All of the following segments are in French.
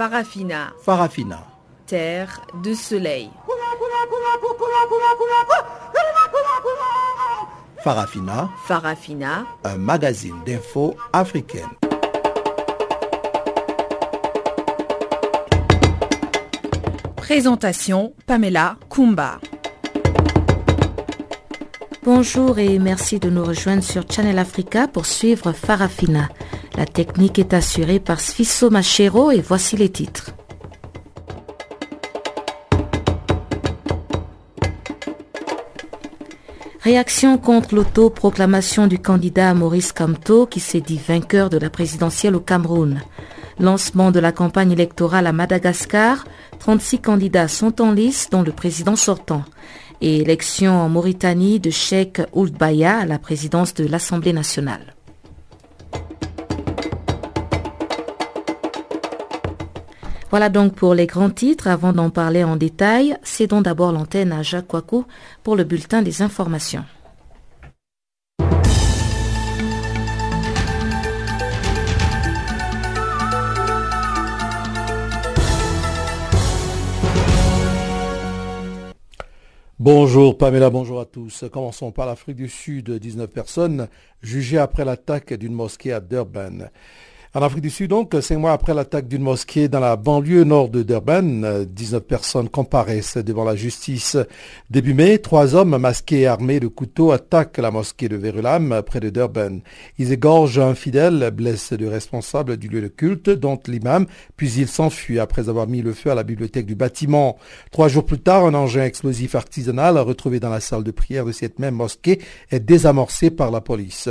Farafina. Farafina. Terre de soleil. Farafina. Farafina. Un magazine d'infos africaine. Présentation Pamela Kumba. Bonjour et merci de nous rejoindre sur Channel Africa pour suivre Farafina. La technique est assurée par Sfiso Machero et voici les titres. Réaction contre l'auto-proclamation du candidat Maurice Kamto qui s'est dit vainqueur de la présidentielle au Cameroun. Lancement de la campagne électorale à Madagascar, 36 candidats sont en lice dont le président sortant. Et élection en Mauritanie de Sheikh Ould à la présidence de l'Assemblée nationale. Voilà donc pour les grands titres. Avant d'en parler en détail, cédons d'abord l'antenne à Jacques Kouakou pour le bulletin des informations. Bonjour Pamela, bonjour à tous. Commençons par l'Afrique du Sud. 19 personnes jugées après l'attaque d'une mosquée à Durban. En Afrique du Sud, donc, cinq mois après l'attaque d'une mosquée dans la banlieue nord de Durban, 19 personnes comparaissent devant la justice. Début mai, trois hommes masqués et armés de couteaux attaquent la mosquée de Verulam, près de Durban. Ils égorgent un fidèle, blessent le responsable du lieu de culte, dont l'imam, puis ils s'enfuient après avoir mis le feu à la bibliothèque du bâtiment. Trois jours plus tard, un engin explosif artisanal retrouvé dans la salle de prière de cette même mosquée est désamorcé par la police.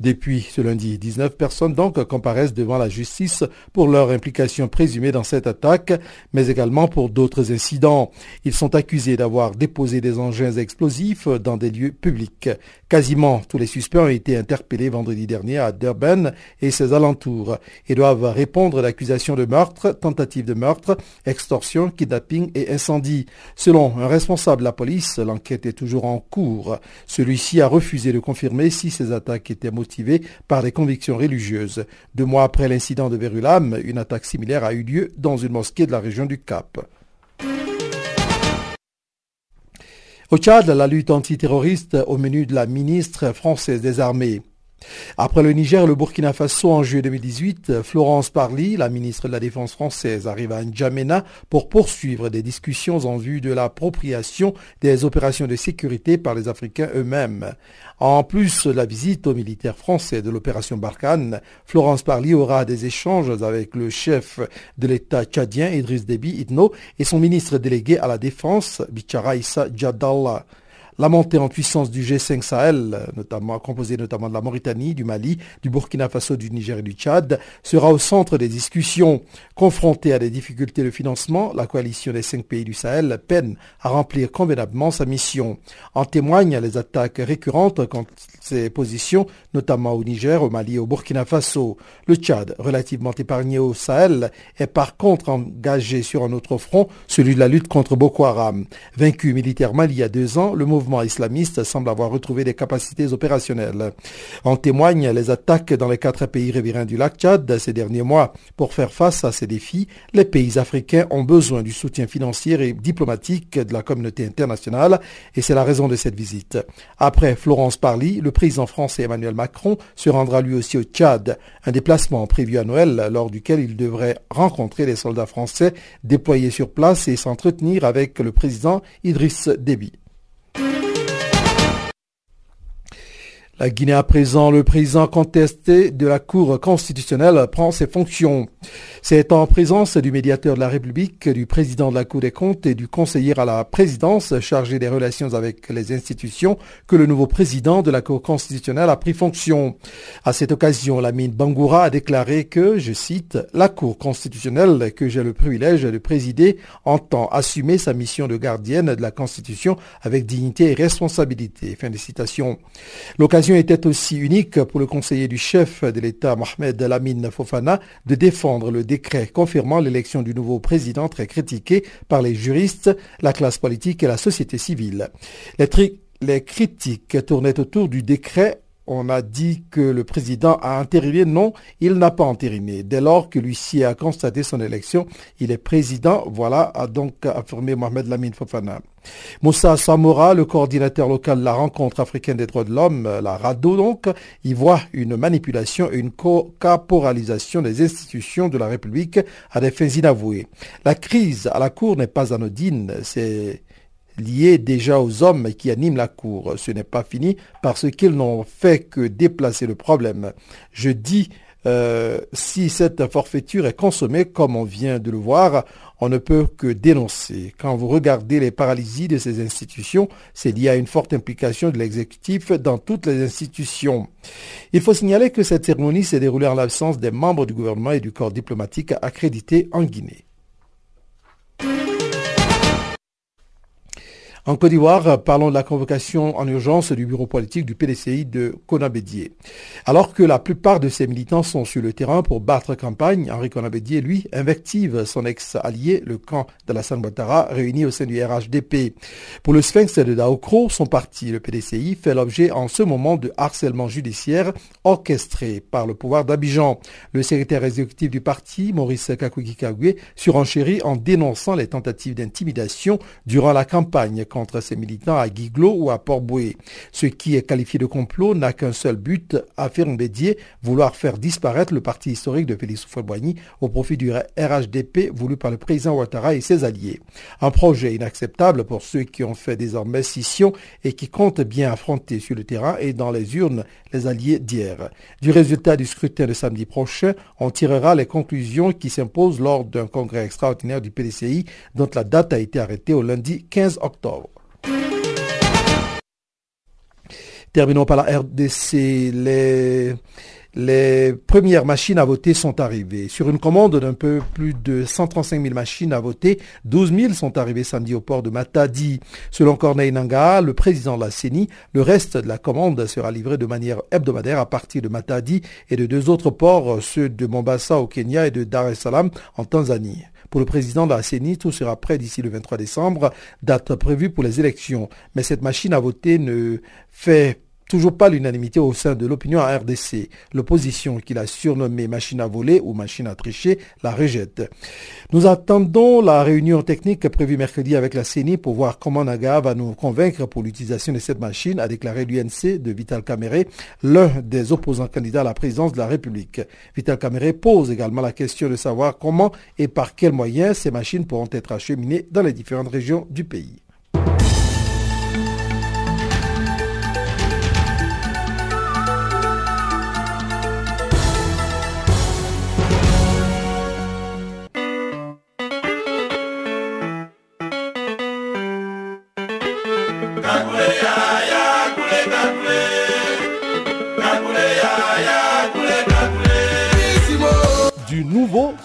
Depuis ce lundi, 19 personnes donc comparaissent devant la justice pour leur implication présumée dans cette attaque, mais également pour d'autres incidents. Ils sont accusés d'avoir déposé des engins explosifs dans des lieux publics. Quasiment tous les suspects ont été interpellés vendredi dernier à Durban et ses alentours et doivent répondre à l'accusations de meurtre, tentative de meurtre, extorsion, kidnapping et incendie. Selon un responsable de la police, l'enquête est toujours en cours. Celui-ci a refusé de confirmer si ces attaques étaient motivées par des convictions religieuses. Deux mois après l'incident de Verulam, une attaque similaire a eu lieu dans une mosquée de la région du Cap. Au Tchad, la lutte antiterroriste au menu de la ministre française des Armées. Après le Niger et le Burkina Faso en juillet 2018, Florence Parly, la ministre de la Défense française, arrive à N'Djamena pour poursuivre des discussions en vue de l'appropriation des opérations de sécurité par les Africains eux-mêmes. En plus de la visite aux militaires français de l'opération Barkhane, Florence Parly aura des échanges avec le chef de l'État tchadien Idriss Déby Itno et son ministre délégué à la Défense, Bichara Issa Jadallah. La montée en puissance du G5 Sahel, notamment composé notamment de la Mauritanie, du Mali, du Burkina Faso, du Niger et du Tchad, sera au centre des discussions. Confrontée à des difficultés de financement, la coalition des cinq pays du Sahel peine à remplir convenablement sa mission. En témoignent les attaques récurrentes contre ses positions, notamment au Niger, au Mali et au Burkina Faso. Le Tchad, relativement épargné au Sahel, est par contre engagé sur un autre front, celui de la lutte contre Boko Haram. Vaincu militairement il y a deux ans, le mouvement islamiste semble avoir retrouvé des capacités opérationnelles. En témoignent les attaques dans les quatre pays riverains du lac Tchad ces derniers mois. Pour faire face à ces défis, les pays africains ont besoin du soutien financier et diplomatique de la communauté internationale et c'est la raison de cette visite. Après Florence Parly, le président français Emmanuel Macron se rendra lui aussi au Tchad, un déplacement prévu à Noël lors duquel il devrait rencontrer les soldats français déployés sur place et s'entretenir avec le président Idriss Déby. Guinée à présent, le président contesté de la Cour constitutionnelle prend ses fonctions. C'est en présence du médiateur de la République, du président de la Cour des comptes et du conseiller à la présidence chargé des relations avec les institutions que le nouveau président de la Cour constitutionnelle a pris fonction. À cette occasion, Lamine Bangoura a déclaré que, je cite, la Cour constitutionnelle que j'ai le privilège de présider entend assumer sa mission de gardienne de la Constitution avec dignité et responsabilité. Fin de citation. L'occasion était aussi unique pour le conseiller du chef de l'État, Mohamed Lamine Fofana, de défendre le décret confirmant l'élection du nouveau président très critiqué par les juristes, la classe politique et la société civile. Les, critiques tournaient autour du décret on a dit que le président a entériné. Non, il n'a pas entériné. Dès lors que l'huissier a constaté son élection, il est président. Voilà, a donc affirmé Mohamed Lamine Fofana. Moussa Samora, le coordinateur local de la rencontre africaine des droits de l'homme, la RADO donc, y voit une manipulation et une caporalisation des institutions de la République à des fins inavouées. La crise à la Cour n'est pas anodine, c'est lié déjà aux hommes qui animent la cour. Ce n'est pas fini parce qu'ils n'ont fait que déplacer le problème. Je dis, euh, si cette forfaiture est consommée comme on vient de le voir, on ne peut que dénoncer. Quand vous regardez les paralysies de ces institutions, c'est lié à une forte implication de l'exécutif dans toutes les institutions. Il faut signaler que cette cérémonie s'est déroulée en l'absence des membres du gouvernement et du corps diplomatique accrédités en Guinée. En Côte d'Ivoire, parlons de la convocation en urgence du bureau politique du PDCI de Konabédié. Alors que la plupart de ses militants sont sur le terrain pour battre campagne, Henri Konabédié, lui, invective son ex-allié, le camp la Ouattara, réuni au sein du RHDP. Pour le Sphinx de Daokro, son parti, le PDCI, fait l'objet en ce moment de harcèlement judiciaire orchestré par le pouvoir d'Abidjan. Le secrétaire exécutif du parti, Maurice Kakuki Kagwe, surenchérit en dénonçant les tentatives d'intimidation durant la campagne contre ses militants à Guiglo ou à Port-Boué. Ce qui est qualifié de complot n'a qu'un seul but, affirme Bédier, vouloir faire disparaître le parti historique de Félix Houphouët-Boigny au profit du RHDP voulu par le président Ouattara et ses alliés. Un projet inacceptable pour ceux qui ont fait désormais scission et qui comptent bien affronter sur le terrain et dans les urnes les alliés d'hier. Du résultat du scrutin de samedi prochain, on tirera les conclusions qui s'imposent lors d'un congrès extraordinaire du PDCI dont la date a été arrêtée au lundi 15 octobre. Terminons par la RDC. Les, les premières machines à voter sont arrivées. Sur une commande d'un peu plus de 135 000 machines à voter, 12 000 sont arrivées samedi au port de Matadi. Selon Corneille Nanga, le président de la CENI, le reste de la commande sera livré de manière hebdomadaire à partir de Matadi et de deux autres ports, ceux de Mombasa au Kenya et de Dar es Salaam en Tanzanie. Pour le président de la CENI, tout sera prêt d'ici le 23 décembre, date prévue pour les élections. Mais cette machine à voter ne fait Toujours pas l'unanimité au sein de l'opinion à RDC. L'opposition qu'il a surnommée machine à voler ou machine à tricher la rejette. Nous attendons la réunion technique prévue mercredi avec la CENI pour voir comment Naga va nous convaincre pour l'utilisation de cette machine, a déclaré l'UNC de Vital Caméré, l'un des opposants candidats à la présidence de la République. Vital Caméré pose également la question de savoir comment et par quels moyens ces machines pourront être acheminées dans les différentes régions du pays.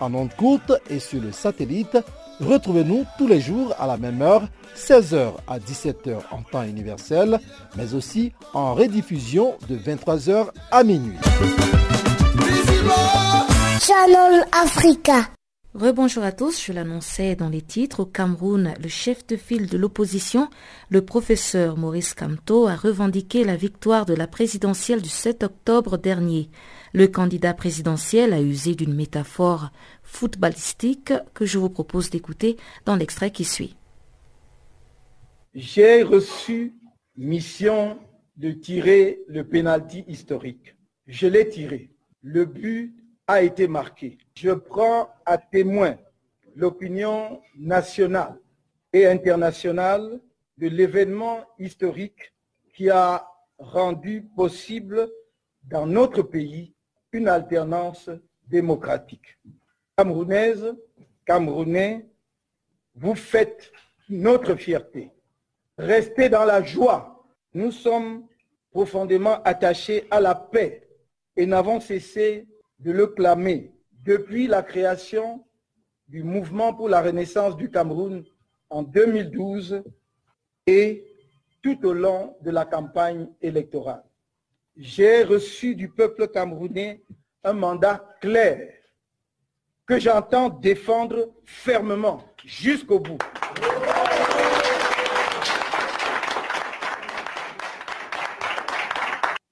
En ondes courte et sur le satellite, retrouvez-nous tous les jours à la même heure, 16h à 17h en temps universel, mais aussi en rediffusion de 23h à minuit. Channel Africa. Rebonjour à tous, je l'annonçais dans les titres. Au Cameroun, le chef de file de l'opposition, le professeur Maurice Kamto, a revendiqué la victoire de la présidentielle du 7 octobre dernier. Le candidat présidentiel a usé d'une métaphore footballistique que je vous propose d'écouter dans l'extrait qui suit. J'ai reçu mission de tirer le pénalty historique. Je l'ai tiré. Le but a été marqué. Je prends à témoin l'opinion nationale et internationale de l'événement historique qui a rendu possible dans notre pays une alternance démocratique. Camerounaise, Camerounais, vous faites notre fierté. Restez dans la joie. Nous sommes profondément attachés à la paix et n'avons cessé de le clamer depuis la création du mouvement pour la renaissance du Cameroun en 2012 et tout au long de la campagne électorale. J'ai reçu du peuple camerounais un mandat clair que j'entends défendre fermement jusqu'au bout.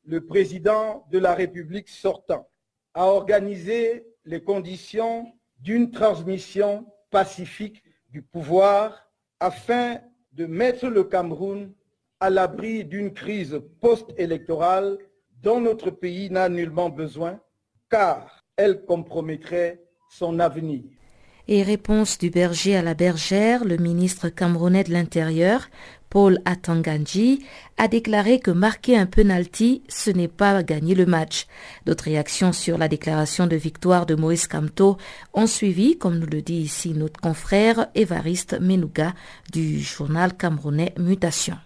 Le président de la République sortant a organisé les conditions d'une transmission pacifique du pouvoir afin de mettre le Cameroun à l'abri d'une crise post-électorale dont notre pays n'a nullement besoin, car elle compromettrait son avenir. Et réponse du berger à la bergère, le ministre camerounais de l'Intérieur, Paul Atanganji, a déclaré que marquer un penalty, ce n'est pas gagner le match. D'autres réactions sur la déclaration de victoire de Maurice Kamto ont suivi, comme nous le dit ici notre confrère Évariste Menouga du journal camerounais Mutation.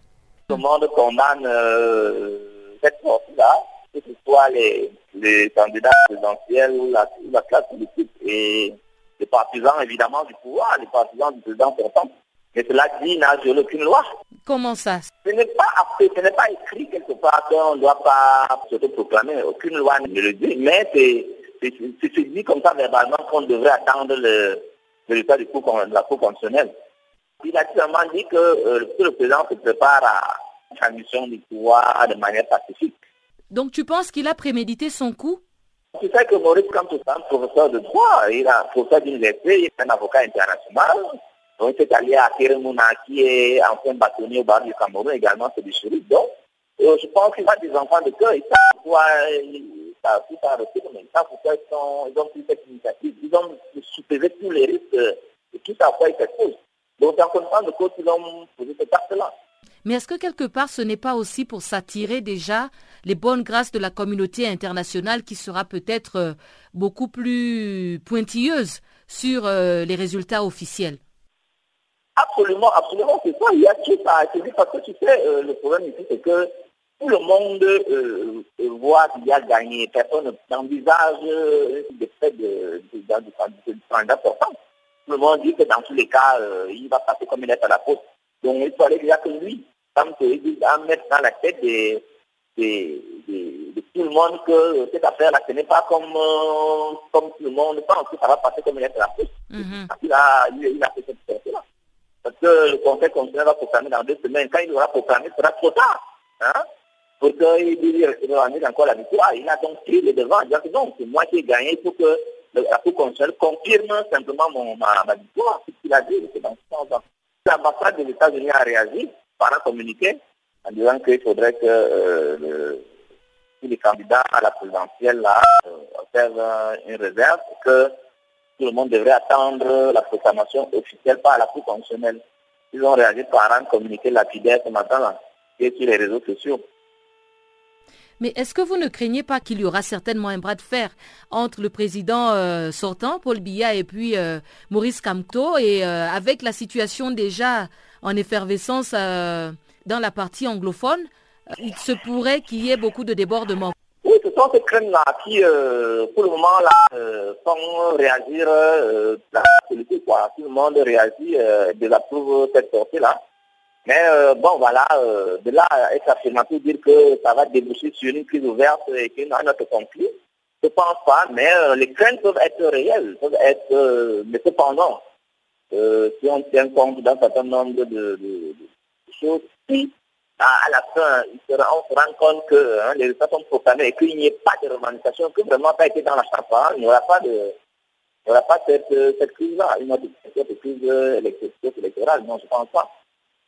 Tout le monde condamne euh, cette sortie-là, que ce soit les, candidats présidentiels ou la, la classe politique et les partisans évidemment du pouvoir, les partisans du président sortant. Mais cela dit, n'a aucune loi. Comment ça? Ce n'est pas, ce n'est pas écrit quelque part qu'on ne doit pas se proclamer. Aucune loi ne le dit, mais c'est dit comme ça verbalement qu'on devrait attendre le, résultat du coup, de la Cour constitutionnelle. Il a clairement dit que, euh, le président se prépare à transmission du pouvoir de manière pacifique. Donc tu penses qu'il a prémédité son coup? Tu sais que Maurice Kamto, un professeur de droit, il a professeur d'université, il est un avocat international. Donc, il est allé à Keremouna, qui est ancien bâtonnier au bar du Cameroun, également c'est du shérif. Donc, euh, je pense qu'il a des enfants de cœur, ils savent pourquoi ils savent ça pourquoi ils, sont, ils ont pris cette initiative. Ils ont supposé tous les risques et tout ça, quoi ils s'exposent. Donc, en connaissance de cause, ils ont posé cette acte-là. Mais est-ce que quelque part, ce n'est pas aussi pour s'attirer déjà les bonnes grâces de la communauté internationale qui sera peut-être euh, beaucoup plus pointilleuse sur euh, les résultats officiels Absolument, absolument, c'est ça. Il y a tout parce que tu sais, euh, le problème ici, c'est que tout le monde voit qu'il y a gagné. Personne n'envisage des faits de, de, de, Tout le monde dit que dans tous les cas, il va passer comme il est à la poste. Donc il fallait déjà que lui, comme il va mettre dans la tête de, tout le monde que cette affaire-là, ce n'est pas comme, euh, comme tout le monde pense que ça va passer comme il est la pousse. Mm il, a, il, a fait cette sorte-là. Parce que le Conseil constitutionnel va proclamer dans deux semaines. Quand il aura proclamé, ce sera trop tard. Hein? Pour qu'il dise encore la victoire. Il a donc pris le devant. Il a dit non, c'est moi qui ai gagné. Il faut que la Cour constitutionnelle confirme simplement mon, ma, ma victoire. C'est ce qu'il a dit. C'est dans ce sens. L'ambassade des États-Unis a réagi par un communiqué en disant qu'il faudrait que euh, les candidats à la présidentielle là, euh, une réserve, que tout le monde devrait attendre la proclamation officielle par la Cour constitutionnelle. Ils ont réagi par un communiqué lapidaire ce matin-là, qui est sur les réseaux sociaux. Mais est-ce que vous ne craignez pas qu'il y aura certainement un bras de fer entre le président euh, sortant, Paul Biya, et puis Maurice Kamto, et avec la situation déjà en effervescence dans la partie anglophone, euh, il se pourrait qu'il y ait beaucoup de débordements. Oui, ce sont ces craintes-là qui, euh, pour le moment, là, euh, réagir la politique. Quoi. Tout le monde réagit, désapprouve cette sortie-là. Mais bon, voilà, de là être affirmatif, dire que ça va déboucher sur une crise ouverte et qu'il y a un autre conflit, je ne pense pas, mais les craintes peuvent être réelles, peuvent être, mais cependant, si on tient compte d'un certain nombre de, choses, si à, la fin, on se rend compte que hein, les résultats sont proclamés et qu'il n'y ait pas de revendication, que vraiment ça a été dans la champagne, il n'y aura pas de il n'y aura pas cette, cette crise-là, une autre cette crise électorale, non, je ne pense pas.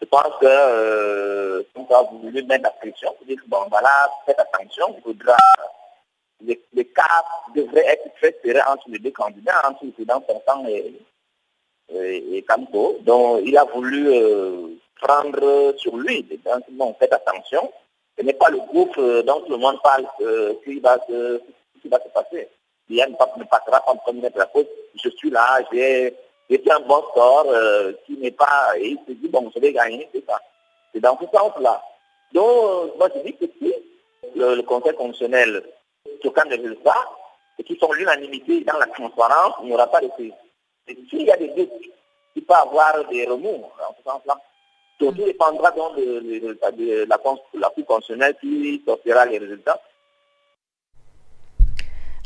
Je pense que euh, on va voulu mettre la pression, dire bon voilà, faites attention, il faudra les, cas devraient être très serrés entre les deux candidats, entre le président Fontan et, et, Campo. Donc il a voulu euh, prendre sur lui. Donc, bon, faites attention. Ce n'est pas le groupe euh, dont tout le monde parle euh, qui, va se, qui va se passer. Il ne passera pas en premier de la cause. Je suis là, j'ai un bon score qui n'est pas... Et il se dit, bon, je vais gagner, c'est ça. C'est dans ce sens-là. Donc, moi, je dis que si le, Conseil constitutionnel quand des résultats et qui sont l'unanimité dans la transparence, il n'y aura pas de crise. Et s'il y a des doutes, il peut avoir des remous en ce sens-là. Tout dépendra donc de, la, la Cour constitutionnelle qui sortira les résultats.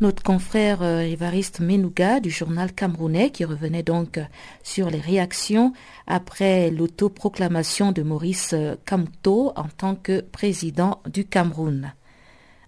Notre confrère euh, Évariste Menouga du journal camerounais qui revenait donc sur les réactions après l'autoproclamation de Maurice euh, Kamto en tant que président du Cameroun.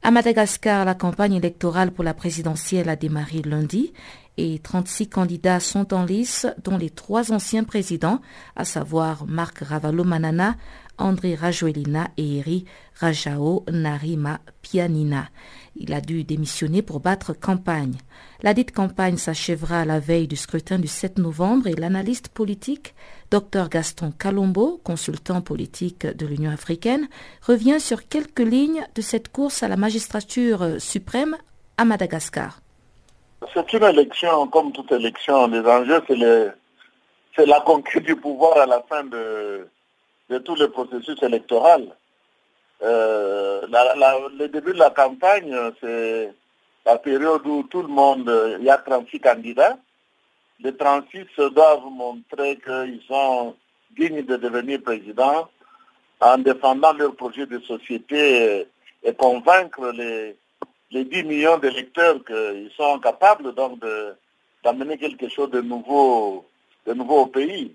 À Madagascar, la campagne électorale pour la présidentielle a démarré lundi et 36 candidats sont en lice, dont les trois anciens présidents, à savoir Marc Ravalomanana, André Rajoelina et Eri Rajao Narima Pianina. Il a dû démissionner pour battre campagne. La dite campagne s'achèvera à la veille du scrutin du 7 novembre et l'analyste politique, Dr Gaston Calombo, consultant politique de l'Union africaine, revient sur quelques lignes de cette course à la magistrature suprême à Madagascar. C'est une élection, comme toute élection, les enjeux, c'est la conquête du pouvoir à la fin de, tout le processus électoral. Euh, le début de la campagne, c'est la période où tout le monde, il y a 36 candidats. Les 36 doivent montrer qu'ils sont dignes de devenir présidents en défendant leur projet de société et, convaincre les, les 10 millions d'électeurs qu'ils sont capables donc d'amener quelque chose de nouveau, de nouveau au pays.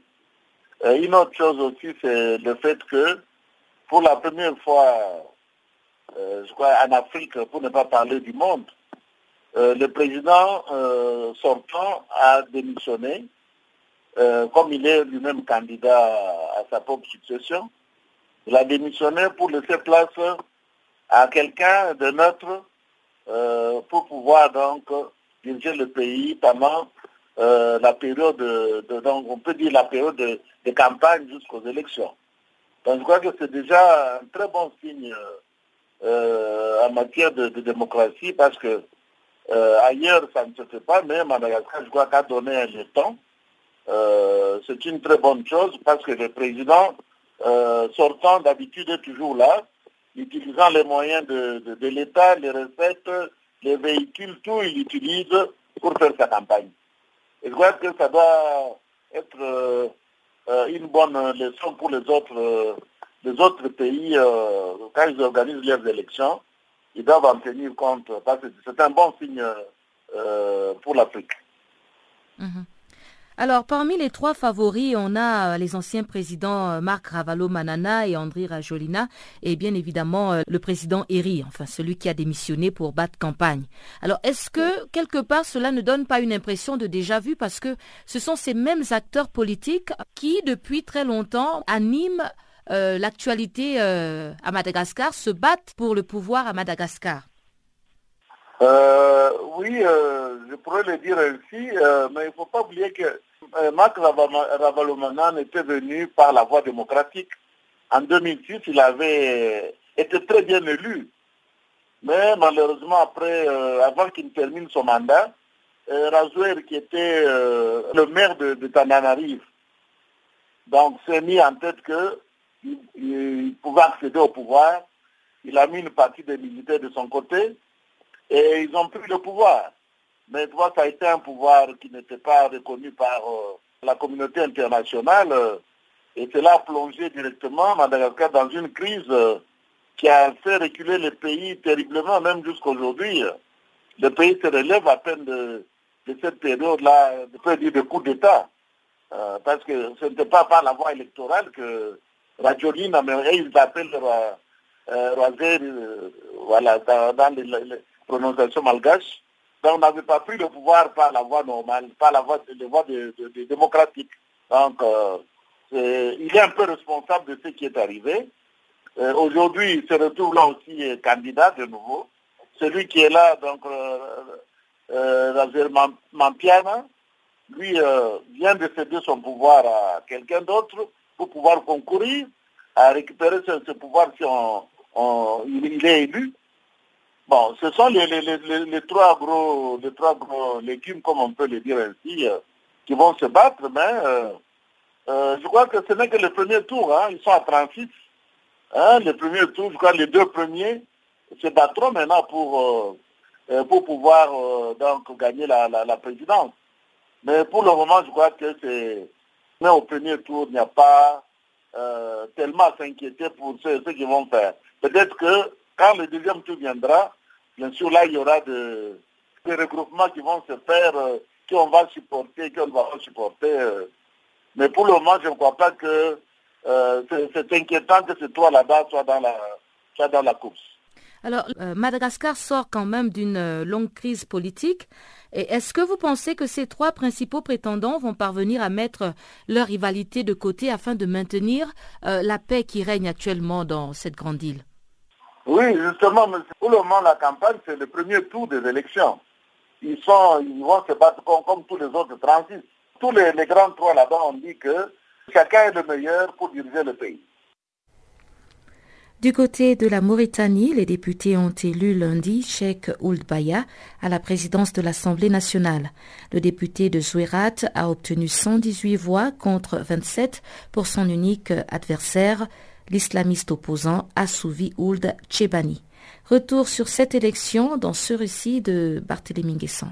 Euh, une autre chose aussi, c'est le fait que pour la première fois, euh, je crois, en Afrique, pour ne pas parler du monde, euh, le président sortant a démissionné, comme il est lui-même candidat à sa propre succession. Il a démissionné pour laisser place à quelqu'un de neutre pour pouvoir donc diriger le pays pendant la période, de, donc on peut dire la période de, campagne jusqu'aux élections. Donc je crois que c'est déjà un très bon signe euh, en matière de, démocratie parce que euh, ailleurs ça ne se fait pas, mais Madagascar, je crois qu'a donné temps. Euh, c'est une très bonne chose parce que le président sortant d'habitude est toujours là, utilisant les moyens de, l'État, les recettes, les véhicules, tout il utilise pour faire sa campagne. Et je crois que ça doit être euh, une bonne leçon pour les autres, euh, les autres pays euh, quand ils organisent leurs élections. Ils doivent en tenir compte parce que c'est un bon signe pour l'Afrique. Mhm. Alors, parmi les trois favoris, on a euh, les anciens présidents euh, Marc Ravalo-Manana et André Rajolina et bien évidemment euh, le président Eri, enfin celui qui a démissionné pour battre campagne. Alors, est-ce que quelque part cela ne donne pas une impression de déjà vu parce que ce sont ces mêmes acteurs politiques qui, depuis très longtemps, animent l'actualité à Madagascar, se battent pour le pouvoir à Madagascar? Oui, je pourrais le dire ainsi, mais il ne faut pas oublier que Marc Ravalomanan était venu par la voie démocratique. En 2006, il avait été très bien élu. Mais malheureusement, euh, avant qu'il termine son mandat, euh, qui était euh, le maire de, de Tananarive, donc s'est mis en tête qu'il pouvait accéder au pouvoir. Il a mis une partie des militaires de son côté et ils ont pris le pouvoir. Mais toi, ça a été un pouvoir qui n'était pas reconnu par euh, la communauté internationale. Euh, et cela a plongé directement Madagascar dans une crise euh, qui a fait reculer le pays terriblement, même jusqu'à aujourd'hui. Le pays se relève à peine de, cette période-là, de peut coup d'État. parce que ce n'était pas par la voie électorale que Rajolina, mais ils appellent voilà, dans, les, les prononciations malgaches, donc on n'avait pas pris le pouvoir par la voie normale, par la voie, de, démocratique. Donc euh, il est un peu responsable de ce qui est arrivé. Euh, aujourd'hui, il se retrouve là aussi euh, candidat de nouveau. Celui qui est là, donc euh, Mampiana, lui vient de céder son pouvoir à quelqu'un d'autre pour pouvoir concourir à récupérer ce, pouvoir si il est élu. Bon, ce sont les, les, trois gros, les trois gros légumes, comme on peut le dire ainsi, euh, qui vont se battre, mais euh, euh, je crois que ce n'est que le premier tour, hein, ils sont à 36. Hein, le premier tour, je crois les deux premiers se battront maintenant pour, pour pouvoir donc gagner la, présidence. Mais pour le moment, je crois que c'est... Mais au premier tour, il n'y a pas tellement à s'inquiéter pour ce, ce qu'ils vont faire. Peut-être que quand le deuxième tour viendra, bien sûr, là, il y aura des regroupements qui vont se faire, qu'on va supporter, qu'on va supporter. mais pour le moment, je ne crois pas que euh, c'est inquiétant que ce toi là-bas soit dans la, dans la course. Alors, euh, Madagascar sort quand même d'une euh, longue crise politique. Et est-ce que vous pensez que ces trois principaux prétendants vont parvenir à mettre leur rivalité de côté afin de maintenir la paix qui règne actuellement dans cette grande île? Oui, justement, pour le moment, la campagne, c'est le premier tour des élections. Ils, sont, ils vont se battre comme, tous les autres transis. Tous les, grands trois là-bas ont dit que Chacun est le meilleur pour diriger le pays. Du côté de la Mauritanie, les députés ont élu lundi Sheikh Ould Baya à la présidence de l'Assemblée nationale. Le député de Zouerat a obtenu 118 voix contre 27 pour son unique adversaire, l'islamiste opposant Assouvi Ould Chebani. Retour sur cette élection dans ce récit de Barthélémy Guessant.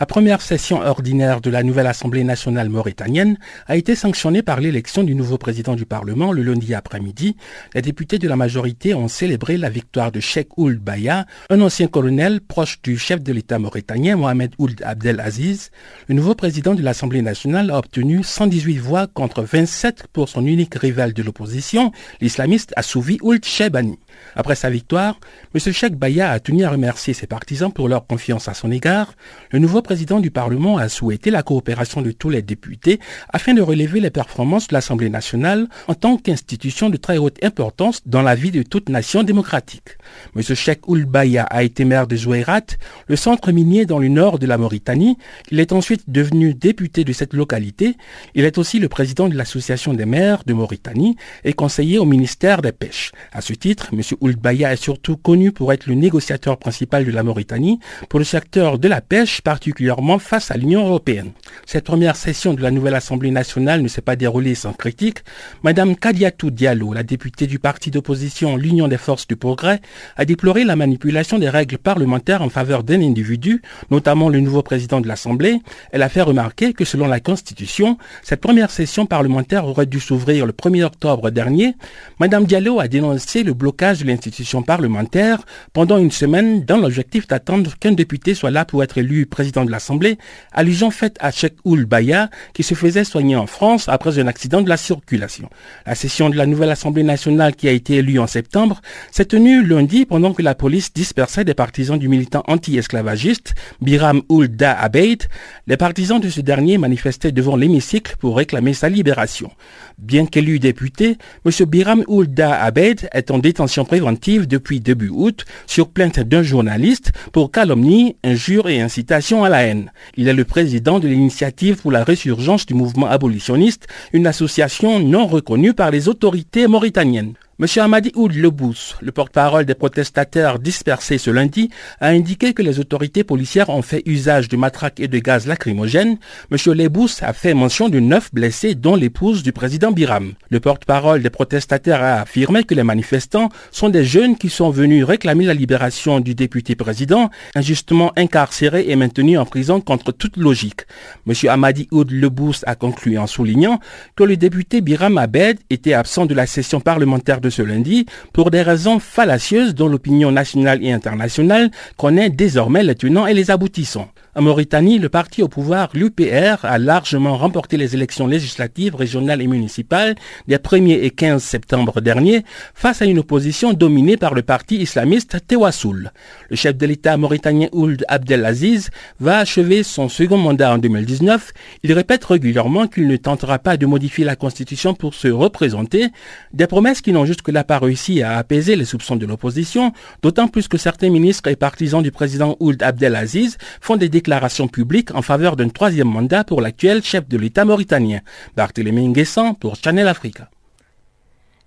La première session ordinaire de la nouvelle Assemblée nationale mauritanienne a été sanctionnée par l'élection du nouveau président du Parlement le lundi après-midi. Les députés de la majorité ont célébré la victoire de Sheikh Ould Baya, un ancien colonel proche du chef de l'État mauritanien Mohamed Ould Abdel Aziz. Le nouveau président de l'Assemblée nationale a obtenu 118 voix contre 27 pour son unique rival de l'opposition, l'islamiste Assouvi Ould Shebani. Après sa victoire, M. Sheikh Baya a tenu à remercier ses partisans pour leur confiance à son égard. Le nouveau président du Parlement a souhaité la coopération de tous les députés afin de relever les performances de l'Assemblée nationale en tant qu'institution de très haute importance dans la vie de toute nation démocratique. M. Sheikh Baya a été maire de Zouairat, le centre minier dans le nord de la Mauritanie. Il est ensuite devenu député de cette localité. Il est aussi le président de l'Association des maires de Mauritanie et conseiller au ministère des Pêches. À ce titre, M. Baya est surtout connu pour être le négociateur principal de la Mauritanie pour le secteur de la pêche, particulièrement face à l'Union européenne. Cette première session de la nouvelle Assemblée nationale ne s'est pas déroulée sans critique. Madame Kadiatou Diallo, la députée du parti d'opposition L'Union des forces du progrès, a déploré la manipulation des règles parlementaires en faveur d'un individu, notamment le nouveau président de l'Assemblée. Elle a fait remarquer que selon la Constitution, cette première session parlementaire aurait dû s'ouvrir le 1er octobre dernier. Madame Diallo a dénoncé le blocage de l'institution parlementaire pendant une semaine dans l'objectif d'attendre qu'un député soit là pour être élu président de l'Assemblée, allusion faite à Cheikh Oul Baya qui se faisait soigner en France après un accident de la circulation. La session de la nouvelle Assemblée nationale qui a été élue en septembre s'est tenue lundi pendant que la police dispersait des partisans du militant anti-esclavagiste Biram Ould Da Abeid. Les partisans de ce dernier manifestaient devant l'hémicycle pour réclamer sa libération. Bien qu'élu député, M. Biram Ould Da Abeid est en détention préventive depuis début août sur plainte d'un journaliste pour calomnie, injure et incitation à la haine. Il est le président de l'initiative pour la résurgence du mouvement abolitionniste, une association non reconnue par les autorités mauritaniennes. M. Amadi Oud Lebous, le porte-parole des protestataires dispersés ce lundi, a indiqué que les autorités policières ont fait usage de matraques et de gaz lacrymogènes. M. Lebous a fait mention de neuf blessés, dont l'épouse du président Biram. Le porte-parole des protestataires a affirmé que les manifestants sont des jeunes qui sont venus réclamer la libération du député président, injustement incarcéré et maintenu en prison contre toute logique. M. Amadi Oud Lebous a conclu en soulignant que le député Biram Abed était absent de la session parlementaire de ce lundi pour des raisons fallacieuses dont l'opinion nationale et internationale connaît désormais les tenants et les aboutissants. En Mauritanie, le parti au pouvoir, l'UPR, a largement remporté les élections législatives, régionales et municipales des 1er et 15 septembre dernier face à une opposition dominée par le parti islamiste Tewassoul. Le chef de l'État mauritanien Ould Abdelaziz va achever son second mandat en 2019. Il répète régulièrement qu'il ne tentera pas de modifier la constitution pour se représenter, des promesses qui n'ont jusque-là pas réussi à apaiser les soupçons de l'opposition, d'autant plus que certains ministres et partisans du président Ould Abdelaziz font des déclaration publique en faveur d'un troisième mandat pour l'actuel chef de l'État mauritanien, Barthélémy Nguessan pour Channel Africa.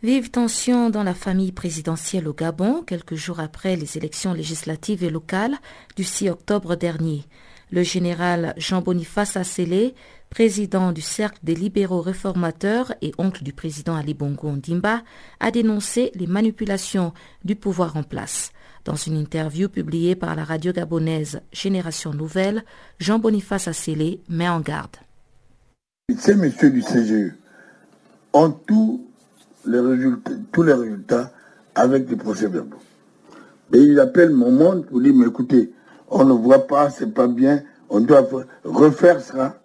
Vive tension dans la famille présidentielle au Gabon, quelques jours après les élections législatives et locales du 6 octobre dernier. Le général Jean-Boniface Assélé, président du Cercle des libéraux réformateurs et oncle du président Ali Bongo Ndimba, a dénoncé les manipulations du pouvoir en place. Dans une interview publiée par la radio gabonaise Génération Nouvelle, Jean-Boniface Assélé met en garde. Ces messieurs du CGE ont tous les résultats, tous les résultats avec des procès-verbaux. Et ils appellent mon monde pour dire, mais écoutez, on ne voit pas, c'est pas bien, on doit refaire ça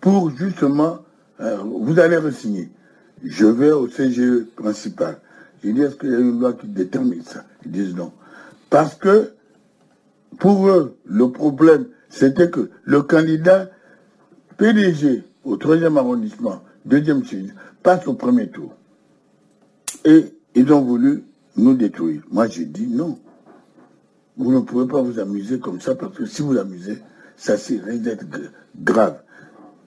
pour justement, euh, vous allez re-signer. Je vais au CGE principal. Je dis, est-ce qu'il y a une loi qui détermine ça? Ils disent non. Parce que, pour eux, le problème, c'était que le candidat PDG au troisième arrondissement, deuxième sud, passe au premier tour. Et ils ont voulu nous détruire. Moi, j'ai dit non. Vous ne pouvez pas vous amuser comme ça parce que si vous amusez, ça risque d'être grave.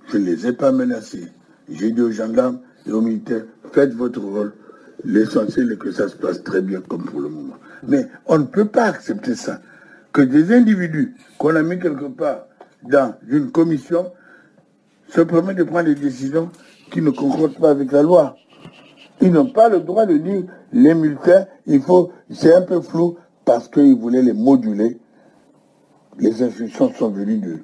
Je ne les ai pas menacés. J'ai dit aux gendarmes et aux militaires, faites votre rôle. L'essentiel est que ça se passe très bien comme pour le moment. Mais on ne peut pas accepter ça. Que des individus qu'on a mis quelque part dans une commission se permettent de prendre des décisions qui ne concordent pas avec la loi. Ils n'ont pas le droit de dire les militaires, il faut, c'est un peu flou parce qu'ils voulaient les moduler. Les instructions sont venues de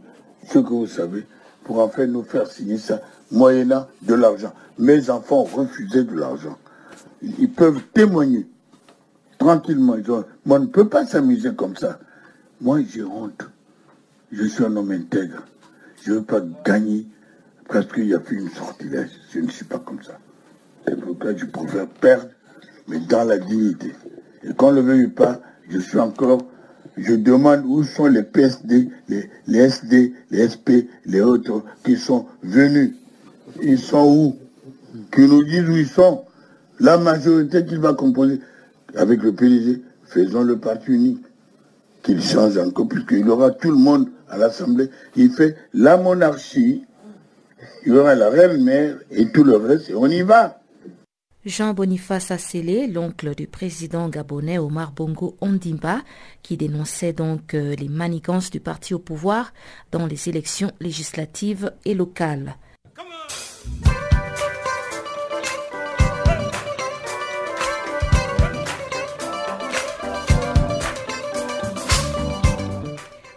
ce que vous savez pour en fait nous faire signer ça moyennant de l'argent. Mes enfants ont refusé de l'argent. Ils peuvent témoigner tranquillement. on ne peut pas s'amuser comme ça. Moi, j'ai honte. Je suis un homme intègre. Je ne veux pas gagner parce qu'il y a plus une sortilège. Je ne suis pas comme ça. C'est pourquoi je préfère perdre, mais dans la dignité. Et qu'on ne le veuille pas, je suis encore, je demande où sont les PSD, les, les SD, les SP, les autres qui sont venus. Ils sont où? Qu'ils nous disent où ils sont. La majorité qu'il va composer avec le PDG, faisons le parti unique. Qu'il change encore, puisqu'il aura tout le monde à l'Assemblée. Il fait la monarchie, il y aura la reine mère et tout le reste, et on y va. Jean-Boniface Assélé, l'oncle du président gabonais Omar Bongo Ondimba, qui dénonçait donc euh, les manigances du parti au pouvoir dans les élections législatives et locales.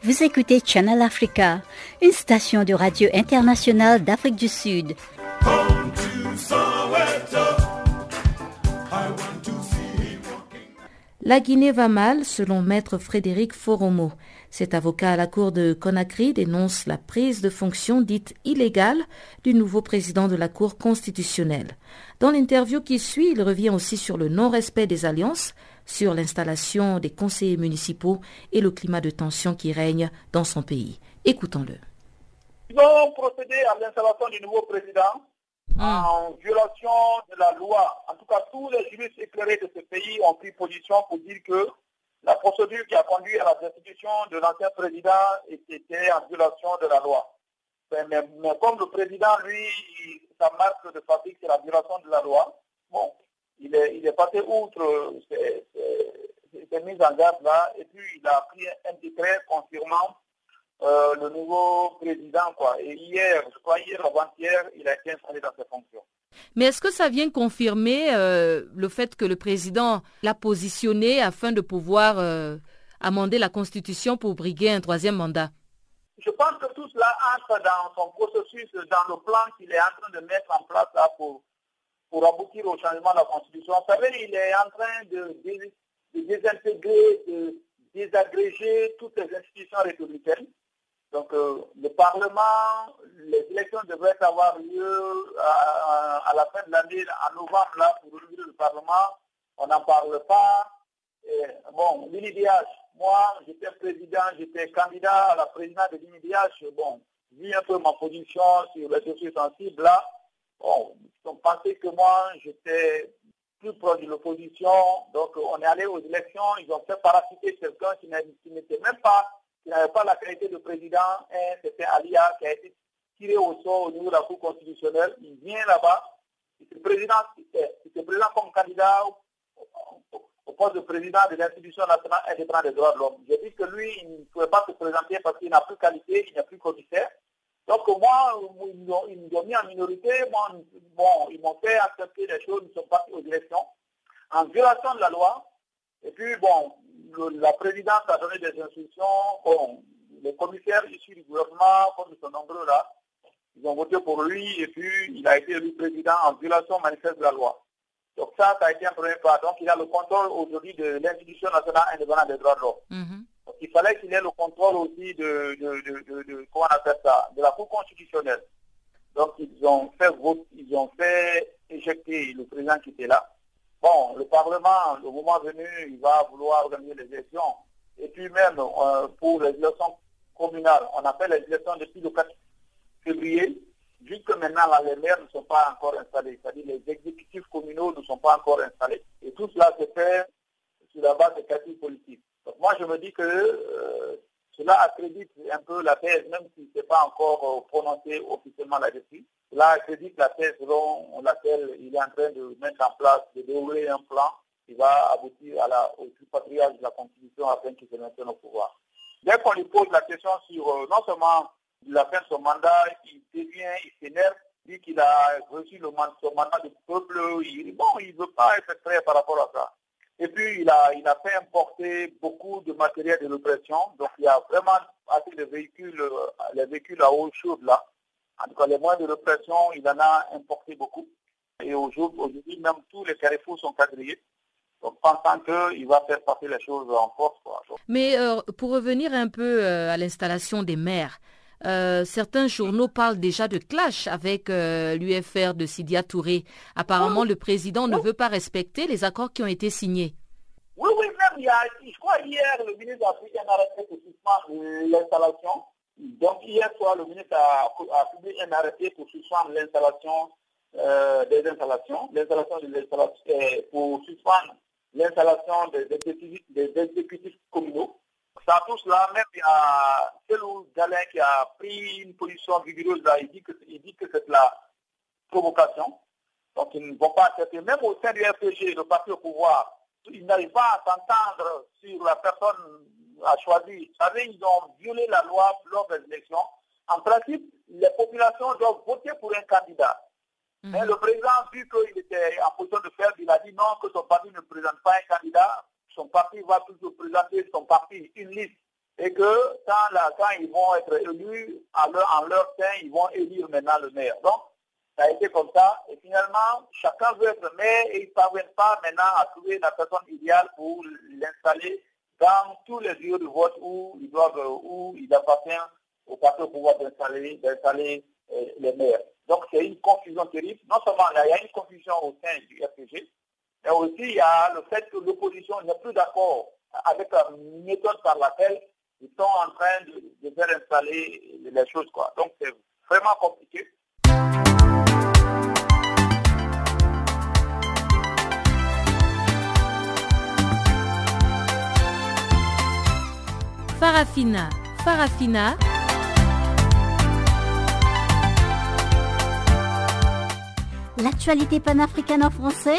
Vous écoutez Channel Africa, une station de radio internationale d'Afrique du Sud. La Guinée va mal, selon maître Frédéric Foromo. Cet avocat à la cour de Conakry dénonce la prise de fonction dite illégale du nouveau président de la Cour constitutionnelle. Dans l'interview qui suit, il revient aussi sur le non-respect des alliances, sur l'installation des conseillers municipaux et le climat de tension qui règne dans son pays. Écoutons-le. Ils ont procédé à l'installation du nouveau président ah. en violation de la loi. En tout cas, tous les juristes éclairés de ce pays ont pris position pour dire que la procédure qui a conduit à la destitution de l'ancien président était en violation de la loi. Mais, comme le président, lui, sa marque de fabrique, c'est la violation de la loi, bon, il est, il est passé outre ces, ces mises en garde-là, et puis il a pris un décret confirmant euh, le nouveau président. Quoi. Et hier, je crois hier avant-hier, il a été installé dans ses fonctions. Mais est-ce que ça vient confirmer euh, le fait que le président l'a positionné afin de pouvoir euh, amender la Constitution pour briguer un troisième mandat? Je pense que tout cela entre dans son processus, dans le plan qu'il est en train de mettre en place pour, pour aboutir au changement de la Constitution. Vous savez, il est en train de, désintégrer, de désagréger toutes les institutions républicaines. Donc euh, le Parlement, les élections devraient avoir lieu à, la fin de l'année, en novembre, là, pour le Parlement. On n'en parle pas. bon, l'INIDH, moi, j'étais président, j'étais candidat à la présidence de l'INIDH. Bon, vu un peu ma position sur les dossiers sensibles, là, bon, ils ont pensé que moi, j'étais plus proche de l'opposition. Donc, on est allé aux élections. Ils ont fait parasiter quelqu'un qui n'était même pas il n'avait pas la qualité de président, c'était Alia qui a été tiré au sort au niveau de la Cour constitutionnelle. Il vient là-bas, il se présente comme candidat au, poste poste de président de l'institution nationale indépendante des droits de l'homme. J'ai dit que lui, il ne pouvait pas se présenter parce qu'il n'a plus qualité, il n'a plus commissaire. Donc moi, ils nous ont mis en minorité. Moi, bon, ils m'ont fait accepter des choses, ils sont partis aux élections en violation de la loi. Et puis, bon, la présidence a donné des instructions. Bon, les commissaires issus du gouvernement, comme ils sont nombreux là, ils ont voté pour lui et puis il a été élu président en violation manifeste de la loi. Donc ça, ça a été un premier pas. Donc il a le contrôle aujourd'hui de l'institution nationale indépendante des droits de l'homme. Mhm. Donc il fallait qu'il ait le contrôle aussi de, de, de, comment ça, de la Cour constitutionnelle. Donc ils ont fait ils ont fait éjecter le président qui était là. Bon, le Parlement, au moment venu, il va vouloir organiser les élections. Et puis même euh, pour les élections communales, on appelle les élections depuis le 4 février. Jusque maintenant, les maires ne sont pas encore installés, c'est-à-dire les exécutifs communaux ne sont pas encore installés. Et tout cela se fait sur la base des calculs politiques. Donc moi, je me dis que euh, cela accrédite un peu la thèse, même si ce n'est pas encore euh, prononcé officiellement là-dessus. Cela accrédite la thèse selon laquelle il est en train de mettre en place, de dérouler un plan qui va aboutir à la, au patriarche de la Constitution afin qu'il se maintienne au pouvoir. Dès qu'on lui pose la question sur euh, non seulement la fin de son mandat, il devient, il s'énerve, dit qu'il a reçu le mandat, son mandat du peuple, il, bon, il ne veut pas être très par rapport à ça. Et puis, il a, il a fait importer beaucoup de matériel de répression. Donc, il y a vraiment assez de véhicules, euh, les véhicules à eau chaude là. En tout cas, les moyens de répression, il en a importé beaucoup. Et aujourd'hui, même tous les carrefours sont quadrillés. Donc, pensant qu'il va faire passer les choses en force. Mais euh, pour revenir un peu euh, à l'installation des maires, euh, certains journaux parlent déjà de clash avec euh, l'UFR de Sidia Touré. Apparemment, le président ne veut pas respecter les accords qui ont été signés. Oui, oui, même il y a, je crois hier, le ministre a pris un arrêté pour suspendre l'installation. Donc hier soir, le ministre a, publié un arrêté pour suspendre l'installation euh, des installations, l'installation des pour suspendre l'installation des exécutifs communaux ça tout cela, même il y a Célou Galin qui a pris une position vigoureuse là, il dit que, dit que c'est la provocation. Donc ils ne vont pas accepter, même au sein du RPG, le parti au pouvoir, ils n'arrivent pas à s'entendre sur la personne à choisir. Vous savez, ils ont violé la loi lors des élections. En principe, les populations doivent voter pour un candidat. Mhm. Mais le président, vu qu'il était en position de faire, il a dit non, que son parti ne présente pas un candidat son parti va toujours présenter son parti une liste et que quand, ils vont être élus, en leur, sein, ils vont élire maintenant le maire. Donc, ça a été comme ça. Et finalement, chacun veut être maire et ils ne parviennent pas maintenant à trouver la personne idéale pour l'installer dans tous les lieux de vote où ils doivent, où il appartient au parti au pouvoir d'installer, d'installer euh, les maires. Donc c'est une confusion terrible. Non seulement il y a une confusion au sein du RPG, mais aussi, il y a le fait que l'opposition n'est plus d'accord avec la méthode par laquelle ils sont en train de, faire installer les choses. Quoi. Donc, c'est vraiment compliqué. Farafina, Farafina. L'actualité panafricaine en français?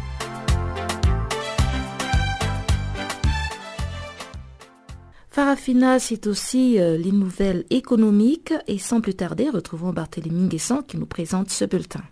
Farafina, c'est aussi euh, les nouvelles économiques et sans plus tarder, retrouvons Barthélémy Guessant qui nous présente ce bulletin.